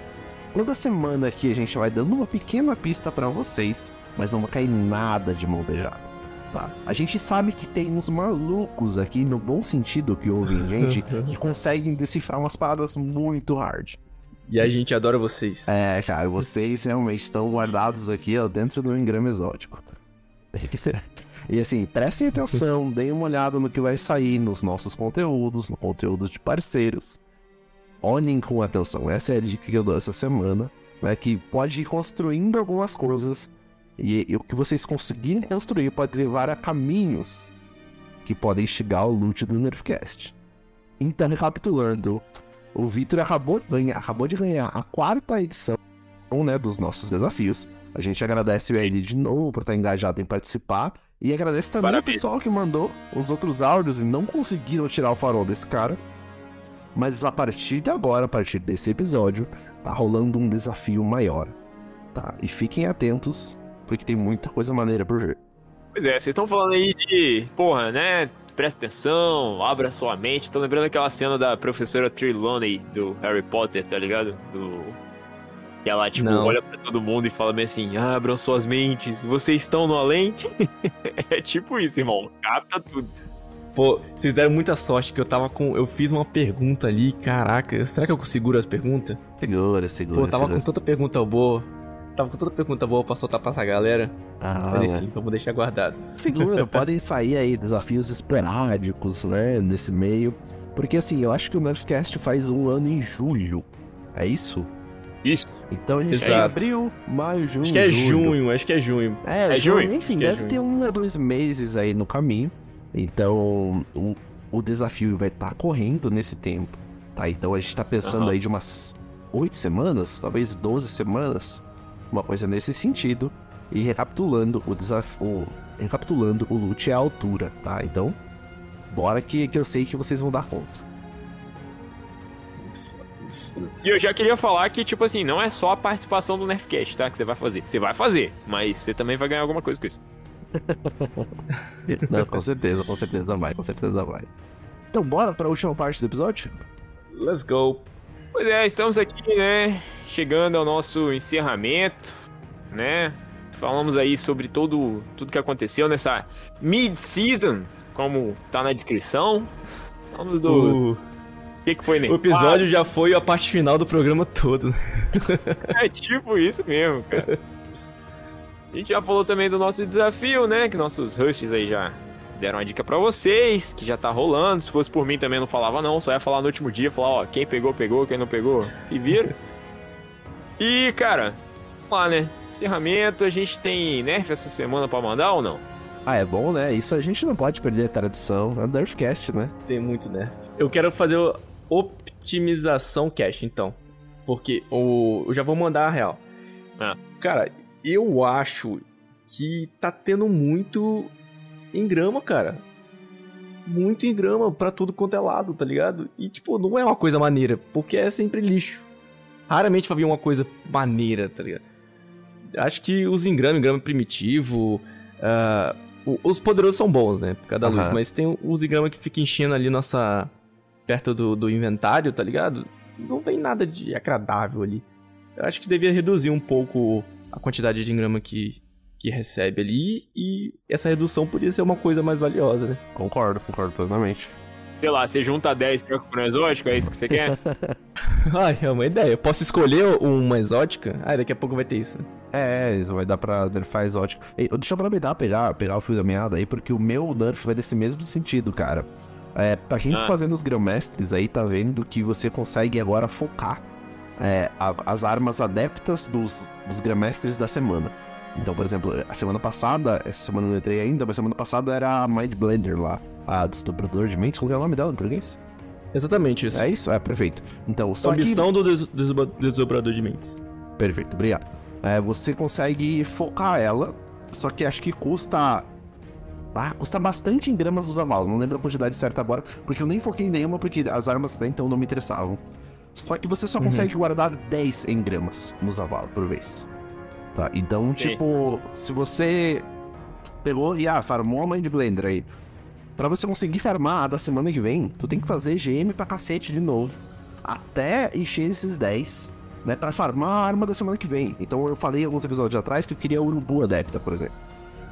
Toda semana aqui a gente vai dando uma pequena pista pra vocês, mas não vai cair nada de mão beijada. Tá. A gente sabe que tem uns malucos aqui, no bom sentido que ouvem gente, que conseguem decifrar umas paradas muito hard. E a gente adora vocês. É, cara, vocês realmente estão guardados aqui, ó, dentro do engrama exótico. e assim, prestem atenção, deem uma olhada no que vai sair nos nossos conteúdos, no conteúdo de parceiros. Olhem com atenção, essa é a dica que eu dou essa semana, né? Que pode ir construindo algumas coisas e, e o que vocês conseguirem construir pode levar a caminhos que podem instigar o loot do Nerfcast. Então, recapitulando, o Vitor acabou, de ganhar- acabou de ganhar a quarta edição né, dos nossos desafios. A gente agradece ele de novo por estar engajado em participar. E agradece também o pessoal que mandou os outros áudios e não conseguiram tirar o farol desse cara. Mas a partir de agora, a partir desse episódio, tá rolando um desafio maior. Tá? E fiquem atentos, porque tem muita coisa maneira por vir. Pois é, vocês estão falando aí de, porra, né? Presta atenção, abra sua mente. Tô lembrando aquela cena da professora Trelawney do Harry Potter, tá ligado? Do... Que ela, tipo, Não. olha pra todo mundo e fala bem assim: abram suas mentes, vocês estão no além? é tipo isso, irmão. Capta tudo. Pô, vocês deram muita sorte que eu tava com. Eu fiz uma pergunta ali, caraca. Será que eu seguro as perguntas? Segura, segura. Pô, eu tava segura. com tanta pergunta boa. Tava com tanta pergunta boa pra soltar pra essa galera. Ah, Mas né? enfim, vamos deixar guardado. Segura, podem sair aí desafios esporádicos, né, nesse meio. Porque assim, eu acho que o Nerfcast faz um ano em julho. É isso? Isso. Então a gente tem abril, maio, junho. Acho que é julho. junho, acho que é junho. É, É junho. junho, Enfim, é deve junho. ter um a dois meses aí no caminho. Então, o, o desafio vai estar correndo nesse tempo. Tá? Então a gente tá pensando Aham. aí de umas oito semanas, talvez 12 semanas. Uma coisa nesse sentido. E recapitulando o desafio. Recapitulando, o loot é a altura, tá? Então, bora que, que eu sei que vocês vão dar conta. E eu já queria falar que, tipo assim, não é só a participação do Nerfcast, tá? Que você vai fazer. Você vai fazer, mas você também vai ganhar alguma coisa com isso. Não, com certeza, com certeza vai, com certeza vai. Então, bora pra última parte do episódio? Let's go. Pois é, estamos aqui, né? Chegando ao nosso encerramento, né? Falamos aí sobre todo, tudo que aconteceu nessa mid-season, como tá na descrição. Falamos do O, que, que foi, né? o episódio já foi a parte final do programa todo. É tipo isso mesmo, cara. A gente já falou também do nosso desafio, né? Que nossos hosts aí já deram uma dica pra vocês, que já tá rolando. Se fosse por mim também não falava não, só ia falar no último dia, falar, ó, quem pegou, pegou, quem não pegou, se vira. E, cara, vamos lá, né? Encerramento, a gente tem Nerf essa semana pra mandar ou não? Ah, é bom, né? Isso a gente não pode perder a tradição. É o Nerfcast, né? Tem muito nerf. Eu quero fazer o optimização cache, então. Porque o, eu já vou mandar a real. Ah. Cara, eu acho que tá tendo muito engrama, cara. Muito engrama pra tudo quanto é lado, tá ligado? E, tipo, não é uma coisa maneira, porque é sempre lixo. Raramente vai vir uma coisa maneira, tá ligado? Acho que os engramas, engrama primitivo. o- os poderosos são bons, né? Por cada luz. Aham. Mas tem os engramas que ficam enchendo ali nossa. Perto do, do inventário, tá ligado? Não vem nada de agradável ali. Eu acho que devia reduzir um pouco a quantidade de engrama que, que recebe ali. E essa redução podia ser uma coisa mais valiosa, né? Concordo, concordo plenamente. Sei lá, você junta 10 troca por um exótico, é isso que você quer? Ai, é uma ideia. Eu posso escolher uma exótica? Ah, daqui a pouco vai ter isso. É, isso vai dar pra nerfar exótico. Ei, deixa eu aproveitar pegar, pegar o fio da meada aí, porque o meu nerf vai nesse mesmo sentido, cara. É, pra quem tá Ah. fazendo os grão-mestres aí, tá vendo que você consegue agora focar é, a- as armas adeptas dos, dos grão-mestres da semana. Então, por exemplo, a semana passada, essa semana eu não entrei ainda, mas semana passada era a Mind Blender lá, a desdobrador de mentes. Qual é o nome dela em português? Exatamente isso. É isso? É, perfeito. Então, só a que... missão do des- desdobra- desdobrador de mentes. Perfeito, obrigado. É, você consegue focar ela, só que acho que custa. Ah, custa bastante em gramas dos avalos. Não lembro a quantidade certa agora, porque eu nem foquei em nenhuma, porque as armas até então não me interessavam. Só que você só Uhum. consegue guardar 10 em gramas nos avalos por vez. Tá? Então, Sim. tipo, se você pegou e ah, farmou a Mind Blender aí. Pra você conseguir farmar a da semana que vem, tu tem que fazer GM pra cacete de novo. Até encher esses 10 né, para farmar a arma da semana que vem. Então eu falei alguns episódios atrás que eu queria Urubu Adepta, por exemplo.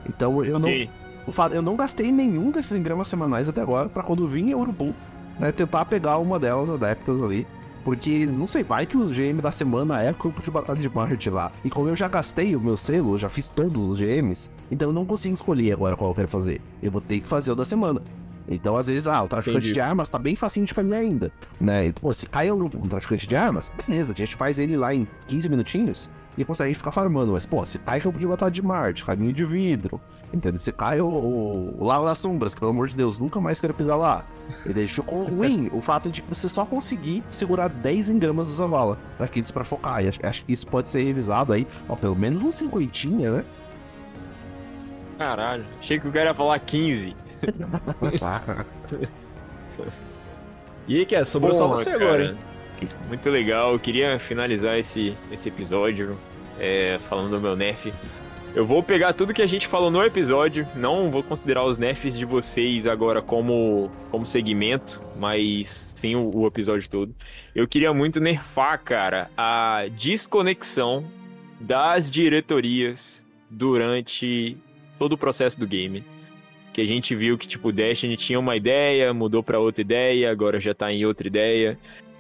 Então eu não, Sim. O fato, eu não gastei nenhum desses engramas semanais até agora pra quando vinha Urubu, né, tentar pegar uma delas adeptas ali. Porque, não sei, vai que o GM da semana é campo de batalha de Marte lá. E como eu já gastei o meu selo, já fiz todos os GMs, então eu não consigo escolher agora qual eu quero fazer. Eu vou ter que fazer o da semana. Então, às vezes, ah, o traficante Entendi. de armas tá bem facinho de fazer ainda, né? E, pô, se cai um, um traficante de armas, beleza, a gente faz ele lá em 15 minutinhos e consegue ficar farmando. Mas, pô, se cai campo de batalha de Marte, caminho de vidro, entendeu? Se cai o, o, o Lago das Sombras, que, pelo amor de Deus, nunca mais quero pisar lá. E daí ficou ruim o fato de você só conseguir segurar 10 engramas do Zavala daqueles pra focar. E acho, acho que isso pode ser revisado aí, ó, pelo menos uns cinquentinha, né? Caralho, achei que o cara ia falar 15. E aí, que é? Sobrou só Porra, você cara. agora, hein? Muito legal, eu queria finalizar esse, esse episódio é, falando do meu nerf. Eu vou pegar tudo que a gente falou no episódio, não vou considerar os nerfs de vocês agora como, como segmento, mas sim o, o episódio todo. Eu queria muito nerfar, cara, a desconexão das diretorias durante todo o processo do game. Que a gente viu que, tipo, Destiny tinha uma ideia, mudou pra outra ideia, agora já tá em outra ideia.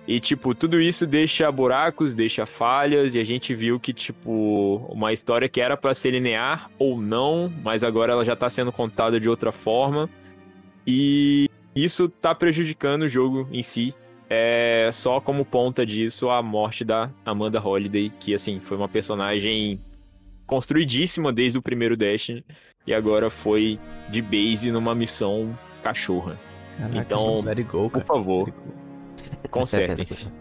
E, tipo, tudo isso deixa buracos, deixa falhas, e a gente viu que, tipo, uma história que era pra ser linear ou não, mas agora ela já tá sendo contada de outra forma. E isso tá prejudicando o jogo em si. É só como ponta disso a morte da Amanda Holiday, que, assim, foi uma personagem construidíssima desde o primeiro Destiny, e agora foi de base numa missão cachorra. Caraca, Então, go, Por favor, Consertem-se.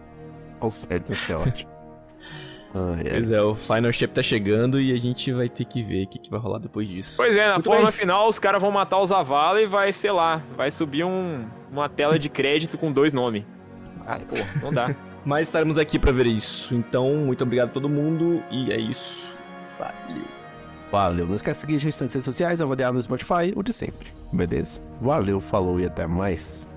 Isso é ótimo. Ai, ai. Pois é, o Final Shape tá chegando e a gente vai ter que ver o que, que vai rolar depois disso. Pois é, na forma final os caras vão matar o Zavala e vai, sei lá, vai subir um, uma tela de crédito com dois nomes. Ah, pô, não dá. Mas estaremos aqui pra ver isso. Então, muito obrigado a todo mundo e é isso. Valeu. Valeu. Não esquece de seguir a gente nas redes sociais, avaliar no Spotify, o de sempre. Beleza? Valeu, falou e até mais.